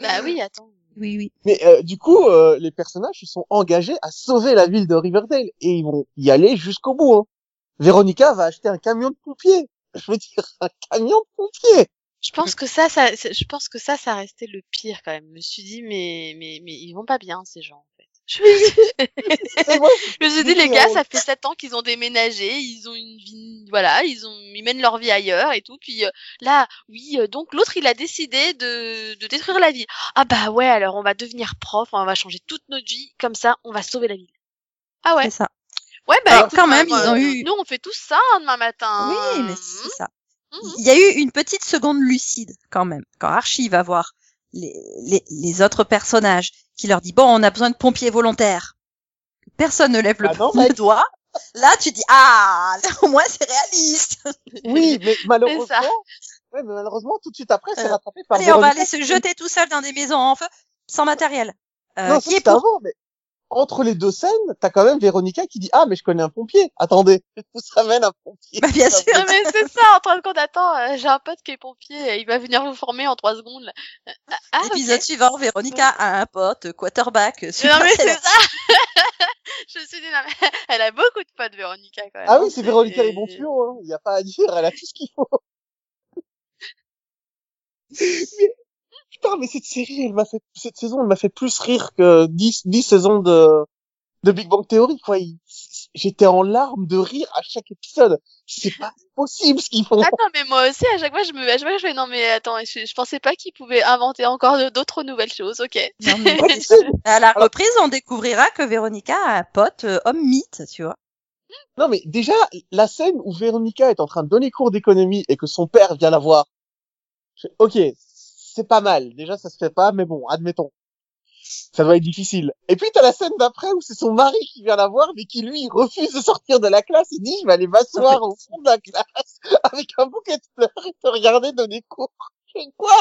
Bah oui, attends. Oui, oui. Mais euh, du coup, euh, les personnages ils sont engagés à sauver la ville de Riverdale et ils vont y aller jusqu'au bout. Hein. Véronica va acheter un camion de pompiers. Je veux dire, un camion de pompiers. Je pense que ça, ça, je pense que ça, ça restait le pire quand même. Je me suis dit, mais, mais, mais ils vont pas bien ces gens en fait. <laughs> <laughs> Je me suis, dit, les gars, euh, ça fait sept ans qu'ils ont déménagé, ils ont une vie, voilà, ils ont, ils mènent leur vie ailleurs et tout. Puis euh, là, oui, euh, donc l'autre, il a décidé de, de détruire la ville. Ah bah ouais, alors on va devenir prof, on va changer toute notre vie, comme ça, on va sauver la ville. Ah ouais, C'est ça. ouais, bah Alors, écoute, quand même, euh, ils ont eu- Nous, on fait tout ça hein, demain matin. Oui, mais c'est ça. Mhm. Il y a eu une petite seconde lucide quand même quand Archie va voir les, les, les autres personnages qui leur dit bon, on a besoin de pompiers volontaires. Personne ne lève le, Ah non, doigt. Là, tu dis ah, là, au moins c'est réaliste. <laughs> oui, mais malheureusement, ça. ouais, mais malheureusement, tout de suite après, c'est Euh, rattrapé par Allez, on va aller se jeter tout seul dans des maisons en feu sans matériel. Euh, Non, qui est pour avant, mais entre les deux scènes, t'as quand même Véronica qui dit ah mais je connais un pompier. Attendez, <laughs> je vous ramène un pompier. Bah, bien sûr. Non mais c'est ça, en train de compte, attends, euh, j'ai un pote qui est pompier, euh, il va venir vous former en trois secondes. Euh, Ah, ah. Épisode suivant, Véronica a un pote, quarterback, super Non mais c'est ça <laughs> Je me suis dit, non mais, <laughs> elle a beaucoup de potes, Véronica, quand même. Ah oui, c'est Véronica Et- les bons tuyaux. Hein. Il y a pas à dire, elle a tout ce qu'il faut. mais, putain, mais cette série, elle m'a fait cette saison, elle m'a fait plus rire que 10 10 saisons de de Big Bang Theory quoi. Il- J'étais en larmes de rire à chaque épisode. C'est pas possible ce qu'ils font. Attends, mais moi aussi, à chaque fois, je me, à chaque fois, je fais, non mais attends, je, je pensais pas qu'ils pouvaient inventer encore d'autres nouvelles choses, ok. Non, mais <laughs> à la reprise, on découvrira que Véronica a un pote euh, homme mythe, tu vois. Non, mais déjà, la scène où Véronica est en train de donner cours d'économie et que son père vient la voir. je fais, ok, c'est pas mal. Déjà, ça se fait pas, mais bon, admettons. Ça doit être difficile. Et puis, t'as la scène d'après où c'est son mari qui vient la voir, mais qui, lui, refuse de sortir de la classe. Il dit, je vais aller m'asseoir au fond de la classe <laughs> avec un bouquet de fleurs et te regarder donner cours. Quoi?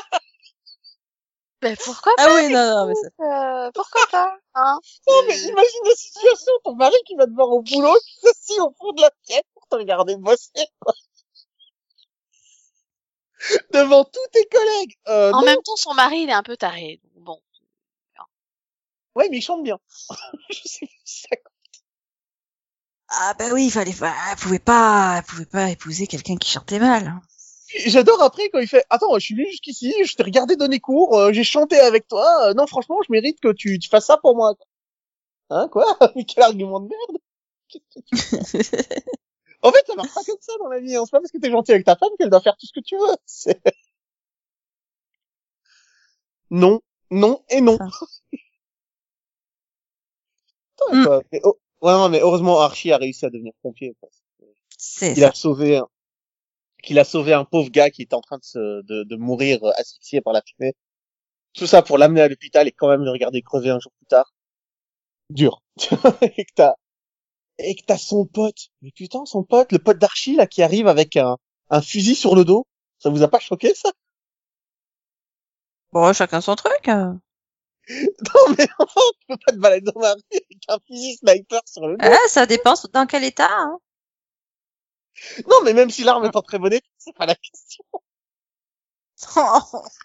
Ben pourquoi Ah oui, non, non, mais ça... euh, Pourquoi pas hein? Non, mais imagine la situation, ton mari qui va te voir au boulot, qui s'assit au fond de la pièce pour te regarder bosser, quoi. <laughs> Devant tous tes collègues. Euh, En non. même temps, son mari, il est un peu taré. donc Bon. Ouais, mais il chante bien. <laughs> Je sais pas si ça compte. Ah bah oui, il fallait pas, elle pouvait pas, elle pouvait pas épouser quelqu'un qui chantait mal. hein. J'adore après quand il fait Attends, je suis venu jusqu'ici, je t'ai regardé donner cours, euh, j'ai chanté avec toi. euh, non, franchement, je mérite que tu, tu fasses ça pour moi. quoi. Hein, quoi? Mais <laughs> quel argument de merde En fait, ça marche pas comme ça dans la vie. Hein. C'est pas parce que t'es gentil avec ta femme qu'elle doit faire tout ce que tu veux. <laughs> C'est- Non, non et non. Ah. <laughs> Mm. Mais, oh, ouais, non, mais heureusement, Archie a réussi à devenir pompier. Quoi. C'est ça. a sauvé un, qu'il a sauvé un pauvre gars qui était en train de, se, de, de mourir euh, asphyxié par la fumée. Tout ça pour l'amener à l'hôpital et quand même le regarder crever un jour plus tard. Dur. <laughs> et que t'as, et que t'as son pote. Mais putain, son pote, le pote d'Archie, là, qui arrive avec un, un fusil sur le dos. Ça vous a pas choqué, ça? Bon, chacun son truc. hein. <laughs> Non, mais <laughs> enfin, tu peux pas te balader dans la rue avec un fusil sniper sur le dos. Ah, ça dépend dans quel état. Hein. Non, mais même si l'arme est en très bon état, c'est pas la question. <laughs>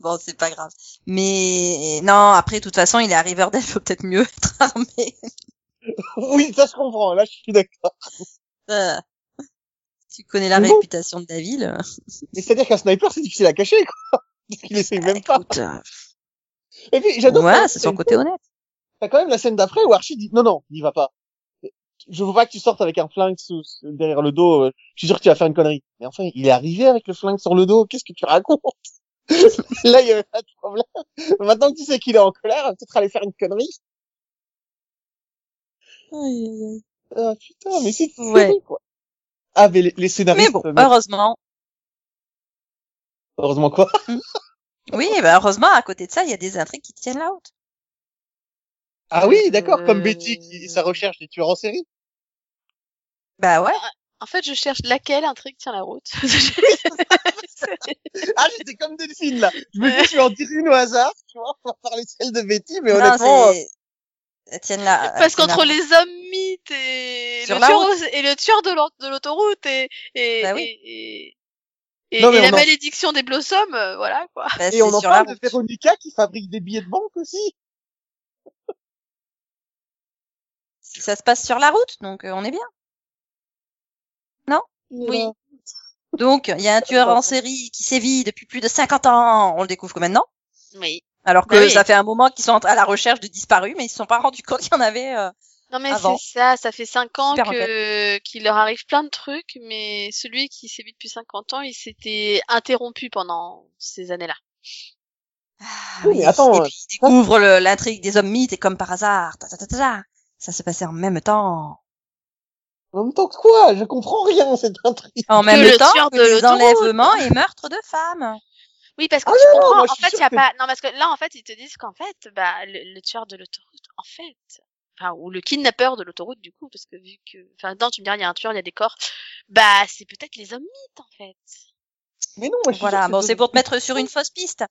bon, c'est pas grave. Mais non, après, de toute façon, il est à Riverdale, faut peut-être mieux être armé. <laughs> Oui, ça je comprends, là je suis d'accord. Euh, tu connais la bon. réputation de la ville. Mais c'est-à-dire qu'un sniper, c'est difficile à cacher, quoi. <laughs> Qu'il essaye même pas. Écoute, euh, Et puis, j'adore. ouais, c'est son côté honnête. T'as quand même la scène d'après où Archie dit non non, n'y va pas. Je veux pas que tu sortes avec un flingue sous, sous- derrière le dos. euh, Je suis sûr que tu vas faire une connerie. Mais enfin, il est arrivé avec le flingue sur le dos. Qu'est-ce que tu racontes? <laughs> Là, il y avait pas de problème. Maintenant que tu sais qu'il est en colère, peut-être aller faire une connerie. Ah putain, mais c'est fou, Ouais. quoi. Ah mais les, les scénaristes. Mais bon, heureusement. heureusement quoi? <laughs> Oui, bah heureusement, à côté de ça, il y a des intrigues qui tiennent la route. Ah oui, d'accord, comme Euh, Betty qui sa recherche des tueurs en série. Bah ouais. En fait, je cherche laquelle intrigue tient la route. <laughs> <laughs> Ah, j'étais comme Delphine là. Je me dis, je vais en dire une au hasard, tu vois, on va parler de celle de Betty, mais Non, honnêtement, tiennent la... Parce qu'entre la- les hommes mythes et le la tueur route. au- et le tueur de l'au- de l'autoroute et et, Bah oui. et, et, et- Non, mais et la en- malédiction des blossoms, euh, voilà quoi. bah, et on en parle de. Véronica qui fabrique des billets de banque aussi. Ça se passe sur la route, donc euh, on est bien. Oui. Donc, il y a un tueur en série qui sévit depuis plus de 50 ans. On le découvre que maintenant. Oui. Alors que Bah oui. ça fait un moment qu'ils sont à la recherche de disparus, mais ils se sont pas rendus compte qu'il y en avait. euh, Non mais c'est ça, ça fait cinq ans Super que qu'il leur arrive plein de trucs, mais celui qui sévit depuis 50 ans, il s'était interrompu pendant ces années-là. Oui, mais attends, Et euh, puis ils découvrent le- l'intrigue des hommes mythes et comme par hasard, ta, ta, ta, ta, ta, ça se passait en même temps. En même temps que quoi? Je comprends rien, cette intrigue. En Que même temps tueur que de les enlèvements et meurtres de femmes. Oui, parce que Ah tu non, comprends. moi, en fait, il a que- pas. Non, parce que là, en fait, ils te disent qu'en fait, bah, le, le tueur de l'autoroute, en fait, enfin, ou le kidnappeur de l'autoroute, du coup, parce que vu que, enfin, non, tu me diras, il y a un tueur, il y a des corps. Bah, c'est peut-être les hommes mythes, en fait. Mais non, moi je suis Voilà, bon, c'est pour te mettre sur une fausse piste.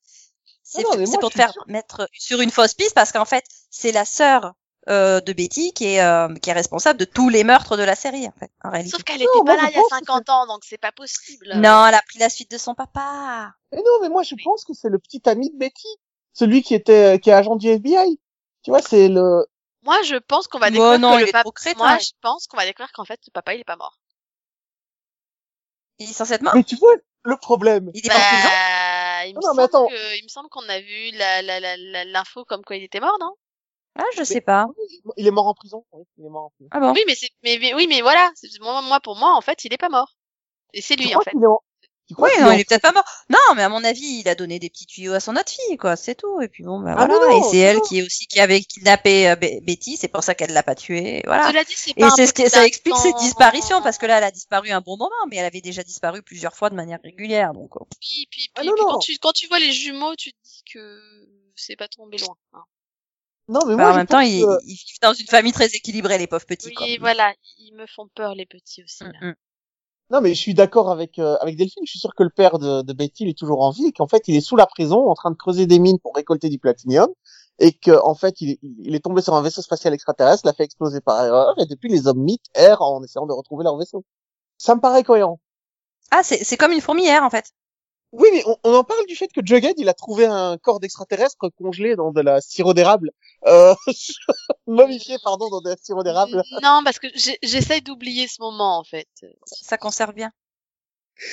C'est pour te faire sûr. mettre sur une fausse piste parce qu'en fait, c'est la sœur euh, de Betty qui est euh, qui est responsable de tous les meurtres de la série en fait, en réalité. Sauf qu'elle était moi, pas là il y a pense que 50 ans, donc c'est pas possible. Non, elle a pris la suite de son papa. Mais non, mais moi je pense que c'est le petit ami de Betty, celui qui était qui est agent du FBI. Tu vois, c'est le. Moi, je pense qu'on va Oh découvrir non, que il le papa. Moi, je pense qu'on va découvrir qu'en fait, le papa, il est pas mort. Il est censé être mort. Mais tu vois le problème. Il est pas en prison. Bah, il me Non, non, mais semble attends. que, il me semble qu'on a vu la, la, la, la- l'info comme quoi il était mort, non? Ah, je sais pas. Il est mort en prison. Oui, il est mort en prison. Ah bon. Oui, mais c'est, mais, mais- oui, mais voilà. Moi, pour moi, en fait, il est pas mort. Et c'est Tu lui, crois en fait. qu'il est en- tu crois Oui, non, il est peut-être pas mort. Non, mais à mon avis, il a donné des petits tuyaux à son autre fille, quoi. C'est tout. Et puis bon, bah Ah, voilà. non, et c'est elle qui est aussi qui avait kidnappé euh, Be- Betty. C'est pour ça qu'elle l'a pas tué. Voilà. Cela dit, c'est Et pas un c'est ce qui, ça explique ses datant. disparitions parce que là, elle a disparu un bon moment, mais elle avait déjà disparu plusieurs fois de manière régulière, donc. euh, Puis, puis, Ah, puis, non, puis non. quand tu, quand tu vois les jumeaux, tu te dis que c'est pas tombé loin. hein. Non, mais bah, moi en je même temps, ils, vivent dans une famille très équilibrée, les pauvres petits. quoi. Oui, voilà. Ils me font peur, les petits aussi. là. Mm, mm. Non, mais je suis d'accord avec euh, avec Delphine. Je suis sûr que le père de, de Betty il est toujours en vie et qu'en fait il est sous la prison en train de creuser des mines pour récolter du platinium et que en fait il est, il est tombé sur un vaisseau spatial extraterrestre, l'a fait exploser par erreur et depuis les hommes mythes errent en essayant de retrouver leur vaisseau. Ça me paraît cohérent. Ah, c'est c'est comme une fourmilière en fait. Oui, mais on, on en parle du fait que Jughead il a trouvé un corps d'extraterrestre congelé dans de la sirop d'érable, euh, <laughs> momifié pardon dans de la sirop d'érable. Non, parce que j'essaye d'oublier ce moment, en fait. Ça, ça conserve bien.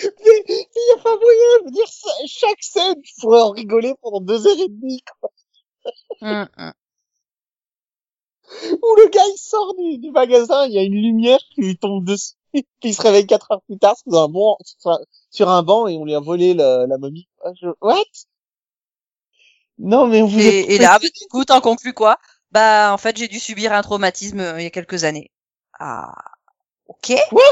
Mais il y a pas moyen, je veux dire ça- chaque scène, je pourrais en rigoler pendant deux heures et demie. Mm, mm. où le gars il sort du, du magasin, il y a une lumière qui lui tombe dessus, il se réveille quatre heures plus tard sur un banc, sur un, banc et on lui a volé la, la momie. Ah, je- What? Non mais vous Et, et là, bah, du coup, t'en conclus quoi? Bah, en fait, j'ai dû subir un traumatisme euh, il y a quelques années. Ah, ok. Quoi?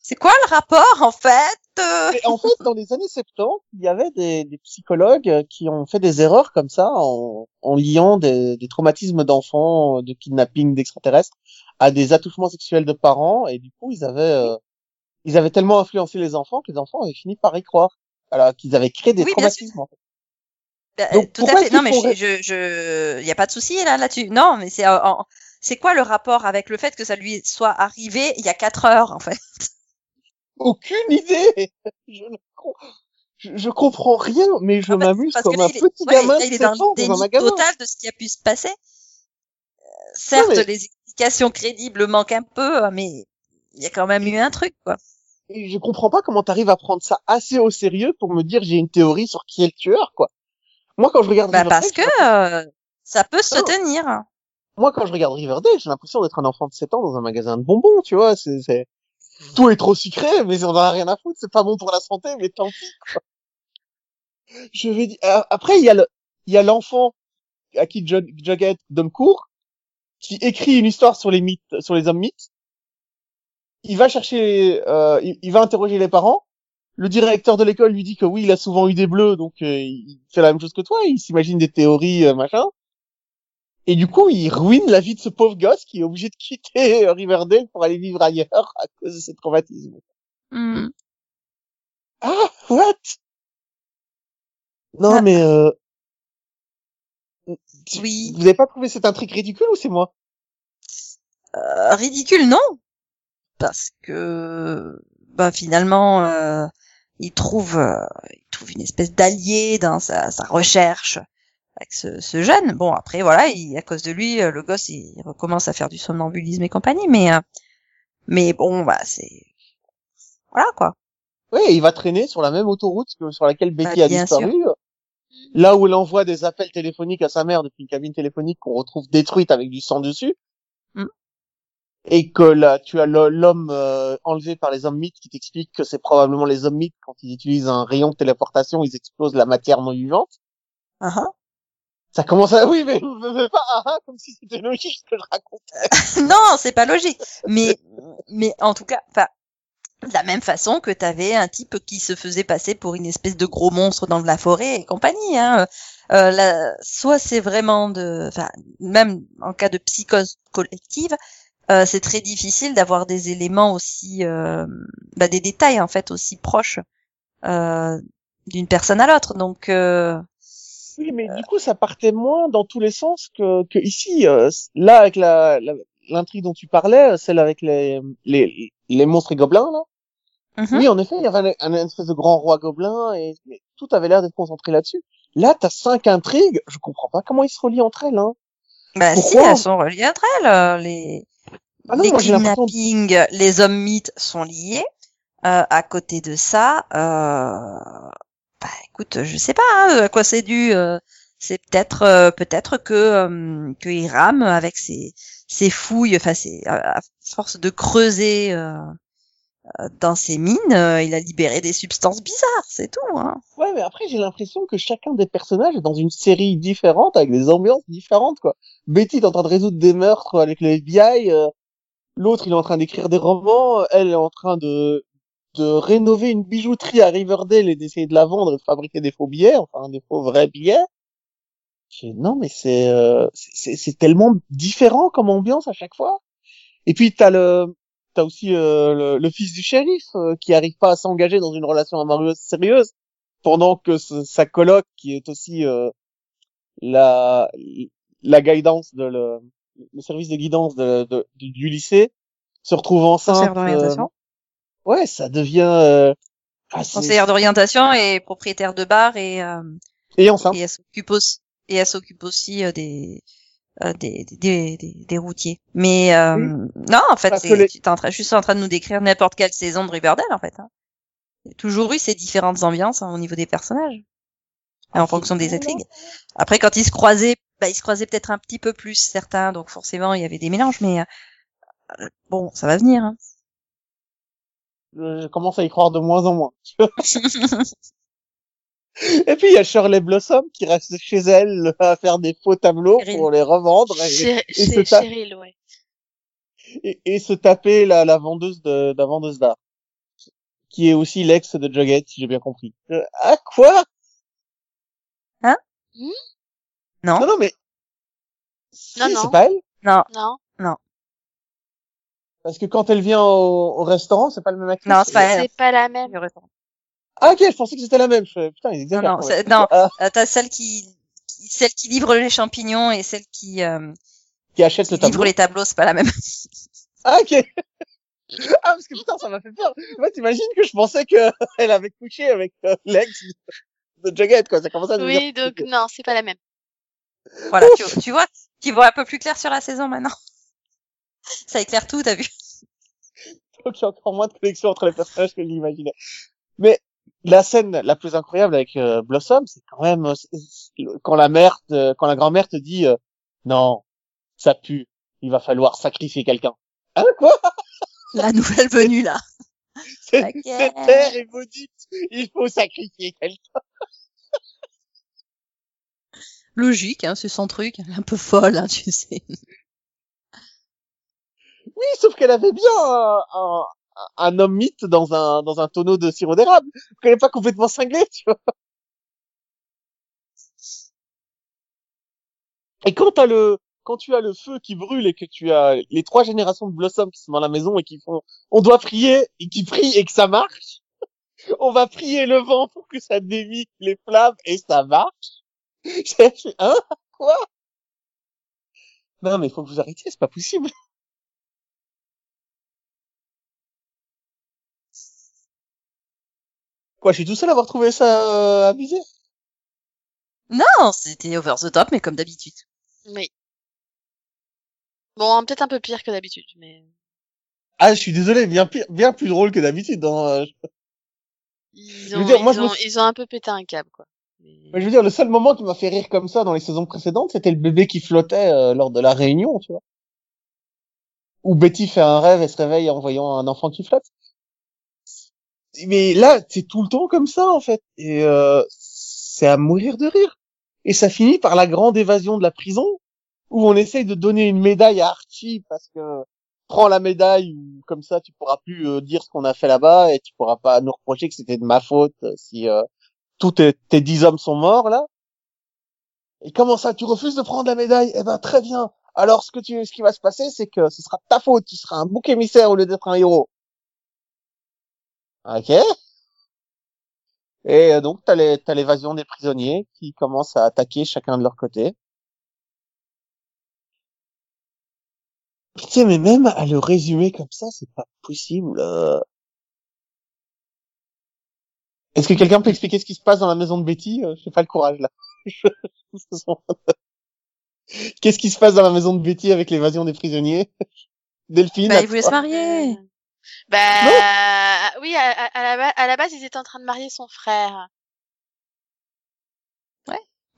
C'est quoi le rapport en fait? Euh en fait, dans les années 70, il y avait des, des psychologues euh, qui ont fait des erreurs comme ça en, en liant des, des traumatismes d'enfants, de kidnapping d'extraterrestres, à des attouchements sexuels de parents et du coup ils avaient euh, ils avaient tellement influencé les enfants que les enfants avaient fini par y croire. Alors qu'ils avaient créé des Oui, traumatismes. en fait. Bah, Donc, tout à fait. Non, mais je, je, je, y a pas de souci là là-dessus. Non, mais c'est, euh, en- c'est quoi le rapport avec le fait que ça lui soit arrivé il y a quatre heures en fait? Aucune idée. <laughs> Je, ne je, je comprends rien, mais je m'amuse comme un il est- petit ouais, gamin il est 7 dans ans le déni total de ce qui a pu se passer. Euh, certes, mais- les explications crédibles manquent un peu, mais il y a quand même eu un truc quoi. Et je comprends pas comment t'arrives à prendre ça assez au sérieux pour me dire j'ai une théorie sur qui est le tueur, quoi. Moi, quand je regarde Bah Riverdale, parce que euh, ça peut se Non. tenir. moi, quand je regarde Riverdale, j'ai l'impression d'être un enfant de 7 ans dans un magasin de bonbons, tu vois. C'est. Tout est trop sucré, mais on en a rien à foutre. C'est pas bon pour la santé, mais tant pis, quoi. Je vais dire, euh, après, il y a le, il y a l'enfant à qui Jug- Jughead donne cours, qui écrit une histoire sur les mythes, sur les hommes mythes. Il va chercher, euh, il, il va interroger les parents. Le directeur de l'école lui dit que oui, il a souvent eu des bleus, donc euh, il fait la même chose que toi. Il s'imagine des théories, euh, machin. Et du coup, il ruine la vie de ce pauvre gosse qui est obligé de quitter euh, Riverdale pour aller vivre ailleurs à cause de ses traumatismes. Hmm. Ah, what? Non, Ah. mais euh... Oui. Vous avez pas trouvé cette intrigue ridicule ou c'est moi? Euh, ridicule non, parce que bah finalement euh, il trouve euh, il trouve une espèce d'allié dans sa, sa recherche avec ce, ce jeune. Bon après voilà, il, à cause de lui, euh, le gosse il, il recommence à faire du somnambulisme et compagnie, mais euh, mais bon bah c'est voilà quoi. Oui, il va traîner sur la même autoroute que sur laquelle Betty Bah, a disparu. Là où elle envoie des appels téléphoniques à sa mère depuis une cabine téléphonique qu'on retrouve détruite avec du sang dessus. Mm. Et que là, tu as l'homme euh, enlevé par les hommes mythes qui t'explique que c'est probablement les hommes mythes quand ils utilisent un rayon de téléportation, ils explosent la matière non vivante. Ah, ah. Ça commence à, <laughs> oui, mais, mais, mais pas, ah, ah, comme si c'était logique ce que je racontais. <laughs> non, c'est pas logique. Mais, mais en tout cas, enfin, de la même façon que t'avais un type qui se faisait passer pour une espèce de gros monstre dans la forêt et compagnie. Hein. Euh, là, soit c'est vraiment de, enfin, même en cas de psychose collective, euh, c'est très difficile d'avoir des éléments aussi, euh, bah, des détails en fait aussi proches euh, d'une personne à l'autre. Donc, euh, Oui, mais du coup, ça partait moins dans tous les sens que, que ici. euh, là, avec la, la- l'intrigue dont tu parlais, celle avec les, les, les monstres et gobelins, là. mhm. Oui, en effet, il y avait un, un espèce de grand roi gobelin et mais tout avait l'air d'être concentré là-dessus. Là, t'as cinq intrigues. Je comprends pas comment ils se relient entre elles, hein. Bah si, elles sont reliées entre elles. euh, Les, Ah non, les moi, kidnappings, les hommes mythes sont liés. Euh, à côté de ça, euh, bah écoute, je sais pas hein, à quoi c'est dû. euh, c'est peut-être euh, peut-être que euh, que Hiram avec ses ses fouilles, enfin à à force de creuser euh, euh, dans ses mines, euh, il a libéré des substances bizarres, c'est tout. Hein. Ouais, mais après, j'ai l'impression que chacun des personnages est dans une série différente, avec des ambiances différentes, quoi. Betty est en train de résoudre des meurtres avec le FBI, l'autre, il est en train d'écrire des romans, elle est en train de, de rénover une bijouterie à Riverdale et d'essayer de la vendre et de fabriquer des faux billets, enfin, des faux vrais billets. J'ai- Non, mais c'est, euh, c'est, c'est tellement différent comme ambiance à chaque fois. Et puis, t'as le, t'as aussi euh, le, le fils du shérif euh, qui arrive pas à s'engager dans une relation amoureuse sérieuse pendant que ce- sa coloc qui est aussi euh, la la guidance de le, le service de guidance de, de- du, du lycée se retrouve enceinte Conseillère d'orientation. euh, ouais ça devient euh, ah, Conseillère d'orientation et propriétaire de bar et euh, et enceinte et elle s'occupe aussi et elle s'occupe aussi euh, des, euh, des, des, des des routiers. Mais euh, non, en fait, c'est les- tu es en train juste en train de nous décrire n'importe quelle saison de Riverdale en fait. Hein. Il y a toujours eu ces différentes ambiances hein, au niveau des personnages et en fonction des intrigues. Après, quand ils se croisaient, bah, ils se croisaient peut-être un petit peu plus certains, donc forcément il y avait des mélanges. Mais euh, bon, ça va venir. Hein. je commence à y croire de moins en moins <laughs> et puis il y a Shirley Blossom qui reste chez elle à faire des faux tableaux Cheryl. pour les revendre et, se Chéri- ta- Cheryl, ouais. et, et se taper la, la vendeuse de la vendeuse d'art qui est aussi l'ex de Jughead si j'ai bien compris Euh, ah quoi? Non, non non mais si, Non, non. c'est pas elle non, Non. Parce que quand elle vient au, au restaurant, c'est pas le même actrice. Non, c'est pas elle. C'est pas la même. Ah ok, je pensais que c'était la même. Je fais, Putain, il Non, exagère. non, même. non. Ah, Euh, T'as celle qui, qui- celle qui livre les champignons et celle qui, euh, qui achète qui le tableau. livre les tableaux, c'est pas la même. <laughs> Ah ok. <laughs> Ah parce que putain, ça m'a fait peur. Moi, t'imagines que je pensais que <laughs> elle avait couché avec euh, l'ex de Jughead, quoi. Ça commençait à devenir Oui, donc non, c'est pas la même. Voilà, tu, tu vois, tu vois un peu plus clair sur la saison maintenant. Ça éclaire tout, t'as vu Donc il y a encore moins de connexion entre les personnages que je l'imaginais. Mais la scène la plus incroyable avec euh, Blossom, c'est quand même euh, quand la mère, te- quand la grand-mère te dit euh, non, ça pue, il va falloir sacrifier quelqu'un. Hein quoi? La nouvelle venue là. <laughs> Cette terre est maudite, il faut sacrifier quelqu'un. Logique, hein, c'est son truc. Elle est un peu folle, hein, tu sais. Oui, sauf qu'elle avait bien un, un, un homme mythe dans un dans un tonneau de sirop d'érable. qu'elle n'est pas complètement cinglée, tu vois. Et quand t'as le quand tu as le feu qui brûle et que tu as les trois générations de Blossom qui sont dans la maison et qui font on doit prier et qui prient et que ça marche, <laughs> on va prier le vent pour que ça dévie les flammes et ça marche. <laughs> J'ai fait hein? Quoi? Non mais faut que vous arrêtiez, c'est pas possible. Quoi, je suis tout seul à avoir trouvé ça euh, abusé? Non, c'était over the top, mais comme d'habitude. Oui. Bon, peut-être un peu pire que d'habitude, mais Ah, je suis désolé, bien pire, bien plus drôle que d'habitude. Dans, ils veux ont, dire, moi, ils, me ont, ils ont un peu pété un câble, quoi. Mais- Mais je veux dire, le seul moment qui m'a fait rire comme ça dans les saisons précédentes, c'était le bébé qui flottait euh, lors de la réunion, tu vois. Où Betty fait un rêve et se réveille en voyant un enfant qui flotte. Mais là, c'est tout le temps comme ça, en fait. Et euh, c'est à mourir de rire. Et ça finit par la grande évasion de la prison, où on essaye de donner une médaille à Archie parce que prends la médaille ou comme ça tu pourras plus euh, dire ce qu'on a fait là-bas et tu pourras pas nous reprocher que c'était de ma faute si euh, tous tes, tes dix hommes sont morts là. Et comment ça, tu refuses de prendre la médaille? Eh ben très bien. Alors ce que tu, ce qui va se passer, c'est que ce sera ta faute. Tu seras un bouc émissaire au lieu d'être un héros. Ok. Et euh, donc t'as les, t'as l'évasion des prisonniers qui commencent à attaquer chacun de leur côté. Putain, mais même à le résumer comme ça, c'est pas possible. euh. Est-ce que quelqu'un peut expliquer ce qui se passe dans la maison de Betty? Euh, J'ai pas le courage là. <laughs> Qu'est-ce qui se passe dans la maison de Betty avec l'évasion des prisonniers? <laughs> Delphine Bah, à il voulait toi. se marier. Euh, Bah, oui, à, à- à la à la base, ils étaient en train de marier son frère.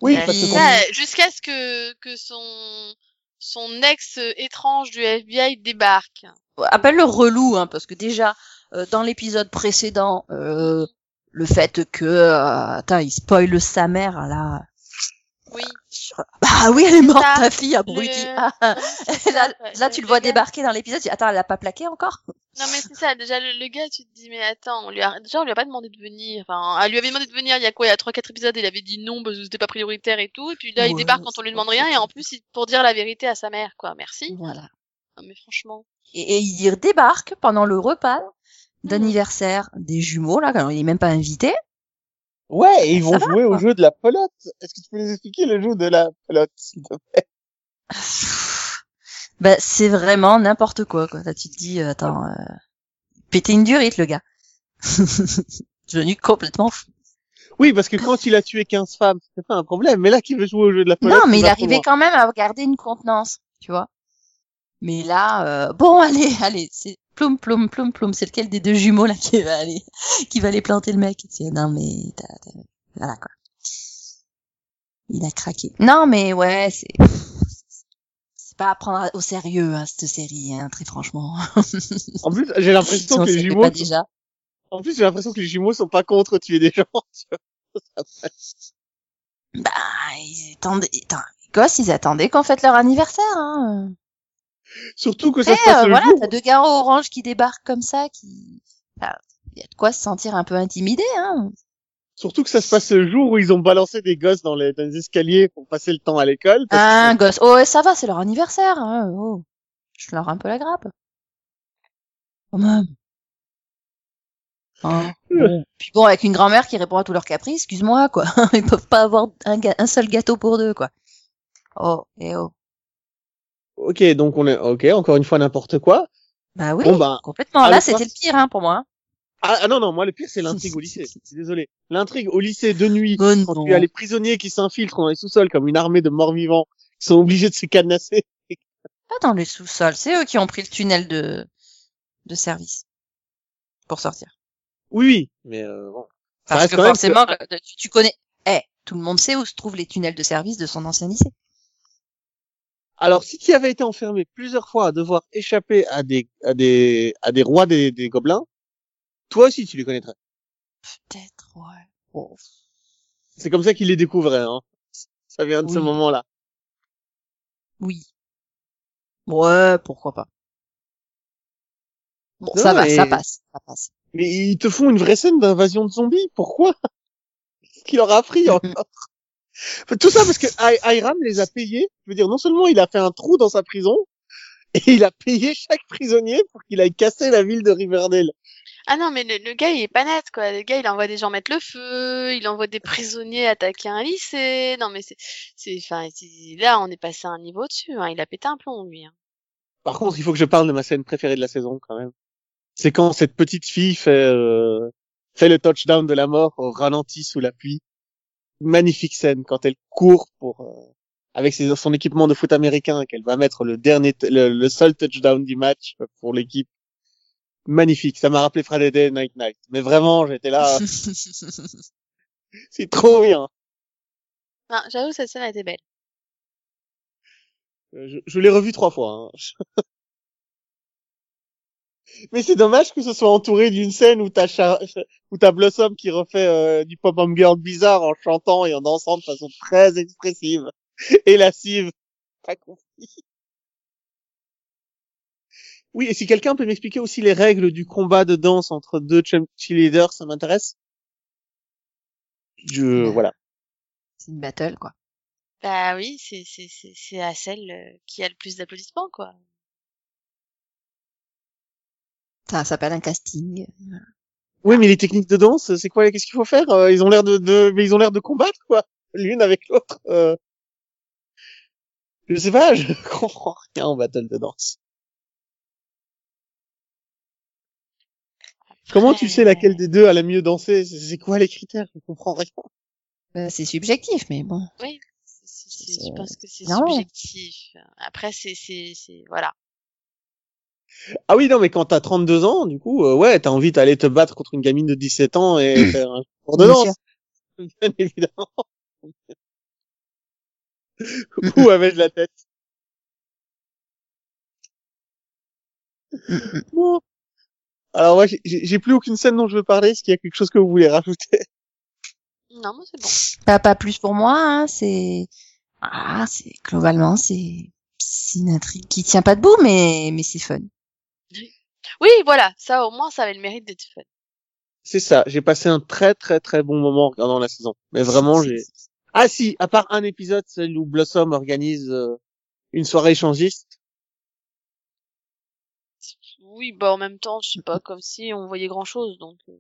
Oui, Euh, ça, Jusqu'à ce que, que son, son ex étrange du FBI débarque. Appelle-le relou, hein, parce que déjà, euh, dans l'épisode précédent, euh, le fait que, euh, attends, il spoil sa mère, là. Oui. Sur- <laughs> Bah oui, elle est morte, ta fille, abruti. Le- <laughs> Ah, là, là, tu le le vois gars- débarquer dans l'épisode, tu dis, attends, elle l'a pas plaqué encore? Non mais c'est ça, déjà le, le gars tu te dis mais attends, on lui a déjà on lui a pas demandé de venir. Enfin, elle lui avait demandé de venir il y a quoi, il y a trois quatre épisodes, il avait dit non parce que c'était pas prioritaire et tout, et puis là il débarque quand on lui demande rien et en plus il, pour dire la vérité à sa mère quoi. Merci. Voilà. Non, mais franchement. Et, et il débarque pendant le repas d'anniversaire des jumeaux, là, quand il est même pas invité. Ouais, et ils vont jouer au jeu de la pelote. Est-ce que tu peux nous expliquer le jeu de la pelote, s'il te plaît? Bah, c'est vraiment n'importe quoi, quoi. Là, tu te dis, euh, attends, euh, péter une durite, le gars. <laughs> Devenu complètement fou. Oui, parce que quand il a tué 15 femmes, c'était pas un problème. Mais là, qui veut jouer au jeu de la pelote Non, mais il arrivait quand même à garder une contenance, tu vois. Mais là, euh, bon, <laughs> allez, allez, c'est ploum, ploum, ploum, ploum. C'est lequel des deux jumeaux, là, qui va aller, qui va aller planter le mec? C'est- Non, mais, t'as- t'as- voilà, quoi. Il a craqué. Non, mais ouais, c'est, c'est pas à prendre au sérieux, hein, cette série, hein, très franchement. <laughs> En plus, j'ai l'impression Si on que les jumeaux, pas déjà. en plus, j'ai l'impression que les jumeaux sont pas contre tuer des gens. <laughs> tu vois. Bah, ils attendaient, attends, les gosses, ils attendaient qu'on fête leur anniversaire, hein. Surtout que ça Eh, se passe euh, le voilà, t'as deux gars orange qui débarquent comme ça, qui, enfin, y a de quoi se sentir un peu intimidé, hein. Surtout que ça se passe le jour où ils ont balancé des gosses dans les, dans les escaliers pour passer le temps à l'école. Un gosse. Oh, ouais, ça va, c'est leur anniversaire, hein. Oh. Je leur un peu la grappe. Quand même. Hein. <laughs> Puis bon, avec une grand-mère qui répond à tous leurs caprices, excuse-moi, quoi. <laughs> Ils peuvent pas avoir un, un seul gâteau pour deux, quoi. Oh, et oh. Ok, donc on est ok. Encore une fois n'importe quoi. Bah oui, Bon bah. complètement. Là, c'était le pire, hein, pour moi. Ah, ah non non, moi le pire c'est l'intrigue au lycée. Je suis désolé. L'intrigue au lycée de nuit. Oh Quand non. tu as les prisonniers qui s'infiltrent dans les sous-sols comme une armée de morts-vivants qui sont obligés de se cadenasser. Pas dans les sous-sols. C'est eux qui ont pris le tunnel de, de service. Pour sortir. Oui, oui, mais euh, bon. Parce que forcément, tu connais, eh, tout le monde sait où se trouvent les tunnels de service de son ancien lycée. Alors, si tu avais été enfermé plusieurs fois à devoir échapper à des à des à des rois des, des gobelins, toi aussi tu les connaîtrais. Peut-être, ouais. C'est comme ça qu'il les découvrait. Hein. Ça vient de ce moment-là. Oui. Ouais, pourquoi pas. Bon, Non, ça va, mais- ça passe, ça passe. Mais ils te font une vraie scène d'invasion de zombies. Pourquoi? Qu'est-ce qu'il leur a appris <laughs> encore? Tout ça parce que Hiram les a payés. Je veux dire, non seulement il a fait un trou dans sa prison, <laughs> et il a payé chaque prisonnier pour qu'il aille casser la ville de Riverdale. Ah non, mais le, le gars, il est pas net, quoi. Le gars, il envoie des gens mettre le feu, il envoie des prisonniers attaquer un lycée. Non, mais c'est, c'est, enfin, là, on est passé à un niveau dessus, hein. Il a pété un plomb, lui. Hein. Par contre, il faut que je parle de ma scène préférée de la saison quand même. C'est quand cette petite fille fait euh, fait le touchdown de la mort au ralenti sous la pluie. Magnifique scène quand elle court pour euh, avec ses- son équipement de foot américain qu'elle va mettre le dernier le, le seul touchdown du match pour l'équipe. Magnifique, ça m'a rappelé Friday Day Night Night. Mais vraiment, j'étais là, <laughs> c'est trop bien. Non, j'avoue, cette scène a été belle. Euh, Je, je l'ai revu trois fois. hein. Mais c'est dommage que ce soit entouré d'une scène où t'as Char- où t'as Blossom qui refait euh, du pop-up girl bizarre en chantant et en dansant de façon très expressive et lascive. Pas compris. Oui, et si quelqu'un peut m'expliquer aussi les règles du combat de danse entre deux chum- cheerleaders, ça m'intéresse. Je voilà. C'est une battle, quoi. Bah oui, c'est, c'est, c'est, c'est à celle euh, qui a le plus d'applaudissements, quoi. Ça s'appelle un casting. Oui, mais les techniques de danse, c'est quoi Qu'est-ce qu'il faut faire Euh, Ils ont l'air de, de, mais ils ont l'air de combattre quoi, l'une avec l'autre. Euh... Je sais pas, je <laughs> comprends rien en battle de danse. Comment tu sais laquelle des deux a la mieux dansé? C'est quoi les critères? Je comprends rien. Bah, c'est subjectif, mais bon. Oui, c'est- je pense que c'est subjectif. Après, c'est, c'est, c'est, voilà. Ah oui, non, mais quand t'as 32 ans, du coup, euh, ouais, t'as envie d'aller te battre contre une gamine de 17 ans et faire un cours de Bien danse, <laughs> bien évidemment. <laughs> Où avais-je la tête Bon. Alors moi, j'ai- plus aucune scène dont je veux parler. Est-ce qu'il y a quelque chose que vous voulez rajouter? Non, moi, c'est bon. Pas, pas plus pour moi, hein, c'est, ah, c'est, globalement, c'est, c'est une intrigue qui tient pas debout, mais, mais c'est fun. Oui, voilà. Ça, au moins, ça avait le mérite d'être fun. C'est ça. J'ai passé un très très très bon moment en regardant la saison. Mais vraiment, j'ai. <laughs> Ah si, à part un épisode, celle où Blossom organise euh, une soirée échangiste. Oui, bah, en même temps, je sais pas, comme si on voyait grand chose, donc. euh,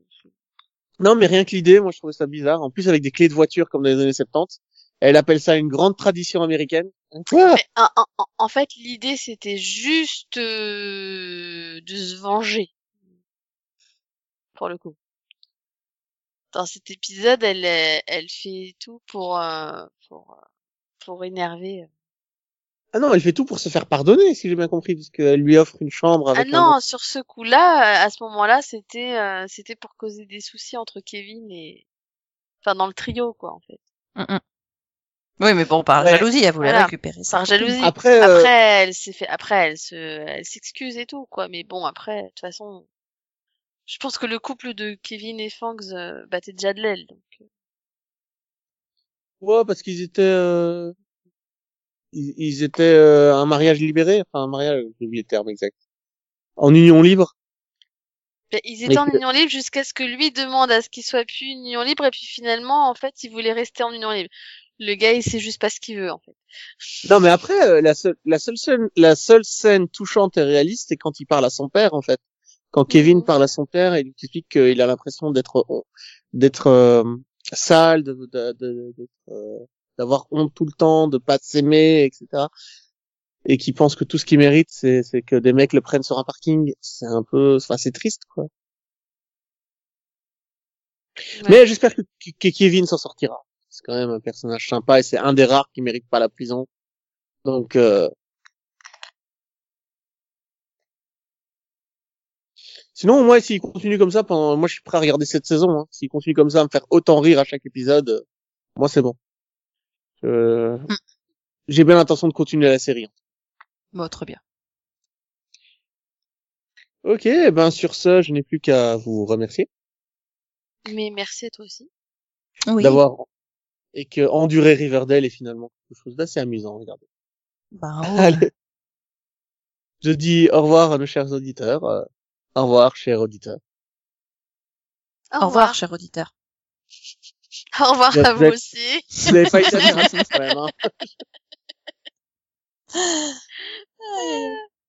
Non, mais rien que l'idée, moi je trouvais ça bizarre. En plus, avec des clés de voiture comme dans les années 70. Elle appelle ça une grande tradition américaine. Quoi Mais, en, en- en- en fait, l'idée, c'était juste euh, de se venger. Pour le coup. Dans cet épisode, elle, euh, elle fait tout pour, euh, pour, euh, pour énerver. Ah non, elle fait tout pour se faire pardonner, si j'ai bien compris, puisqu'elle lui offre une chambre Ah un non, sur ce coup-là, à ce moment-là, c'était, euh, c'était pour causer des soucis entre Kevin et, enfin, dans le trio, quoi, en fait. Mm, mm. Oui, mais bon, par Ouais. jalousie, elle voulait Voilà. récupérer ça. Par jalousie. Après, euh, Après, elle s'est fait, après, elle se, elle s'excuse et tout, quoi. Mais bon, après, de toute façon, je pense que le couple de Kevin et Fangs euh, battait déjà de l'aile. Donc, euh. ouais, parce qu'ils étaient, euh, ils, ils étaient euh, un mariage libéré, enfin un mariage, j'ai oublié le terme exact, en union libre. Ben, ils étaient en que- union libre jusqu'à ce que lui demande à ce qu'il soit plus une union libre et puis finalement, en fait, il voulait rester en union libre. Le gars, il sait juste pas ce qu'il veut, en fait. Non, mais après, euh, la seule, la seule scène, la seule scène touchante et réaliste, c'est quand il parle à son père, en fait. quand Kevin Mhm. parle à son père, il lui explique qu'il a l'impression d'être d'être euh, sale, de, de- euh, d'avoir honte tout le temps, de pas s'aimer, etc. Et qui pense que tout ce qu'il mérite, c'est c'est que des mecs le prennent sur un parking. C'est un peu, enfin c'est triste quoi. Mais j'espère que- que Kevin s'en sortira. C'est quand même un personnage sympa et c'est un des rares qui mérite pas la prison. Donc euh, Sinon, moi, s'il continue comme ça, pendant, moi, je suis prêt à regarder cette saison. Hein. S'il continue comme ça, à me faire autant rire à chaque épisode, euh, moi, c'est bon. Euh, Mm. J'ai bien l'intention de continuer la série. hein. Bon, très bien. Ok, eh ben sur ce, je n'ai plus qu'à vous remercier Mais merci à toi aussi. Oui. d'avoir et que endurer Riverdale est finalement quelque chose d'assez amusant. Regardez. Bah, <laughs> oh. Allez. Je dis au revoir à nos chers auditeurs. euh, au revoir, chers auditeurs. Au revoir, cher auditeur. Au revoir Vous à vous êtes- aussi. Vous n'avez pas été <laughs> raciste quand même. Hein. <laughs>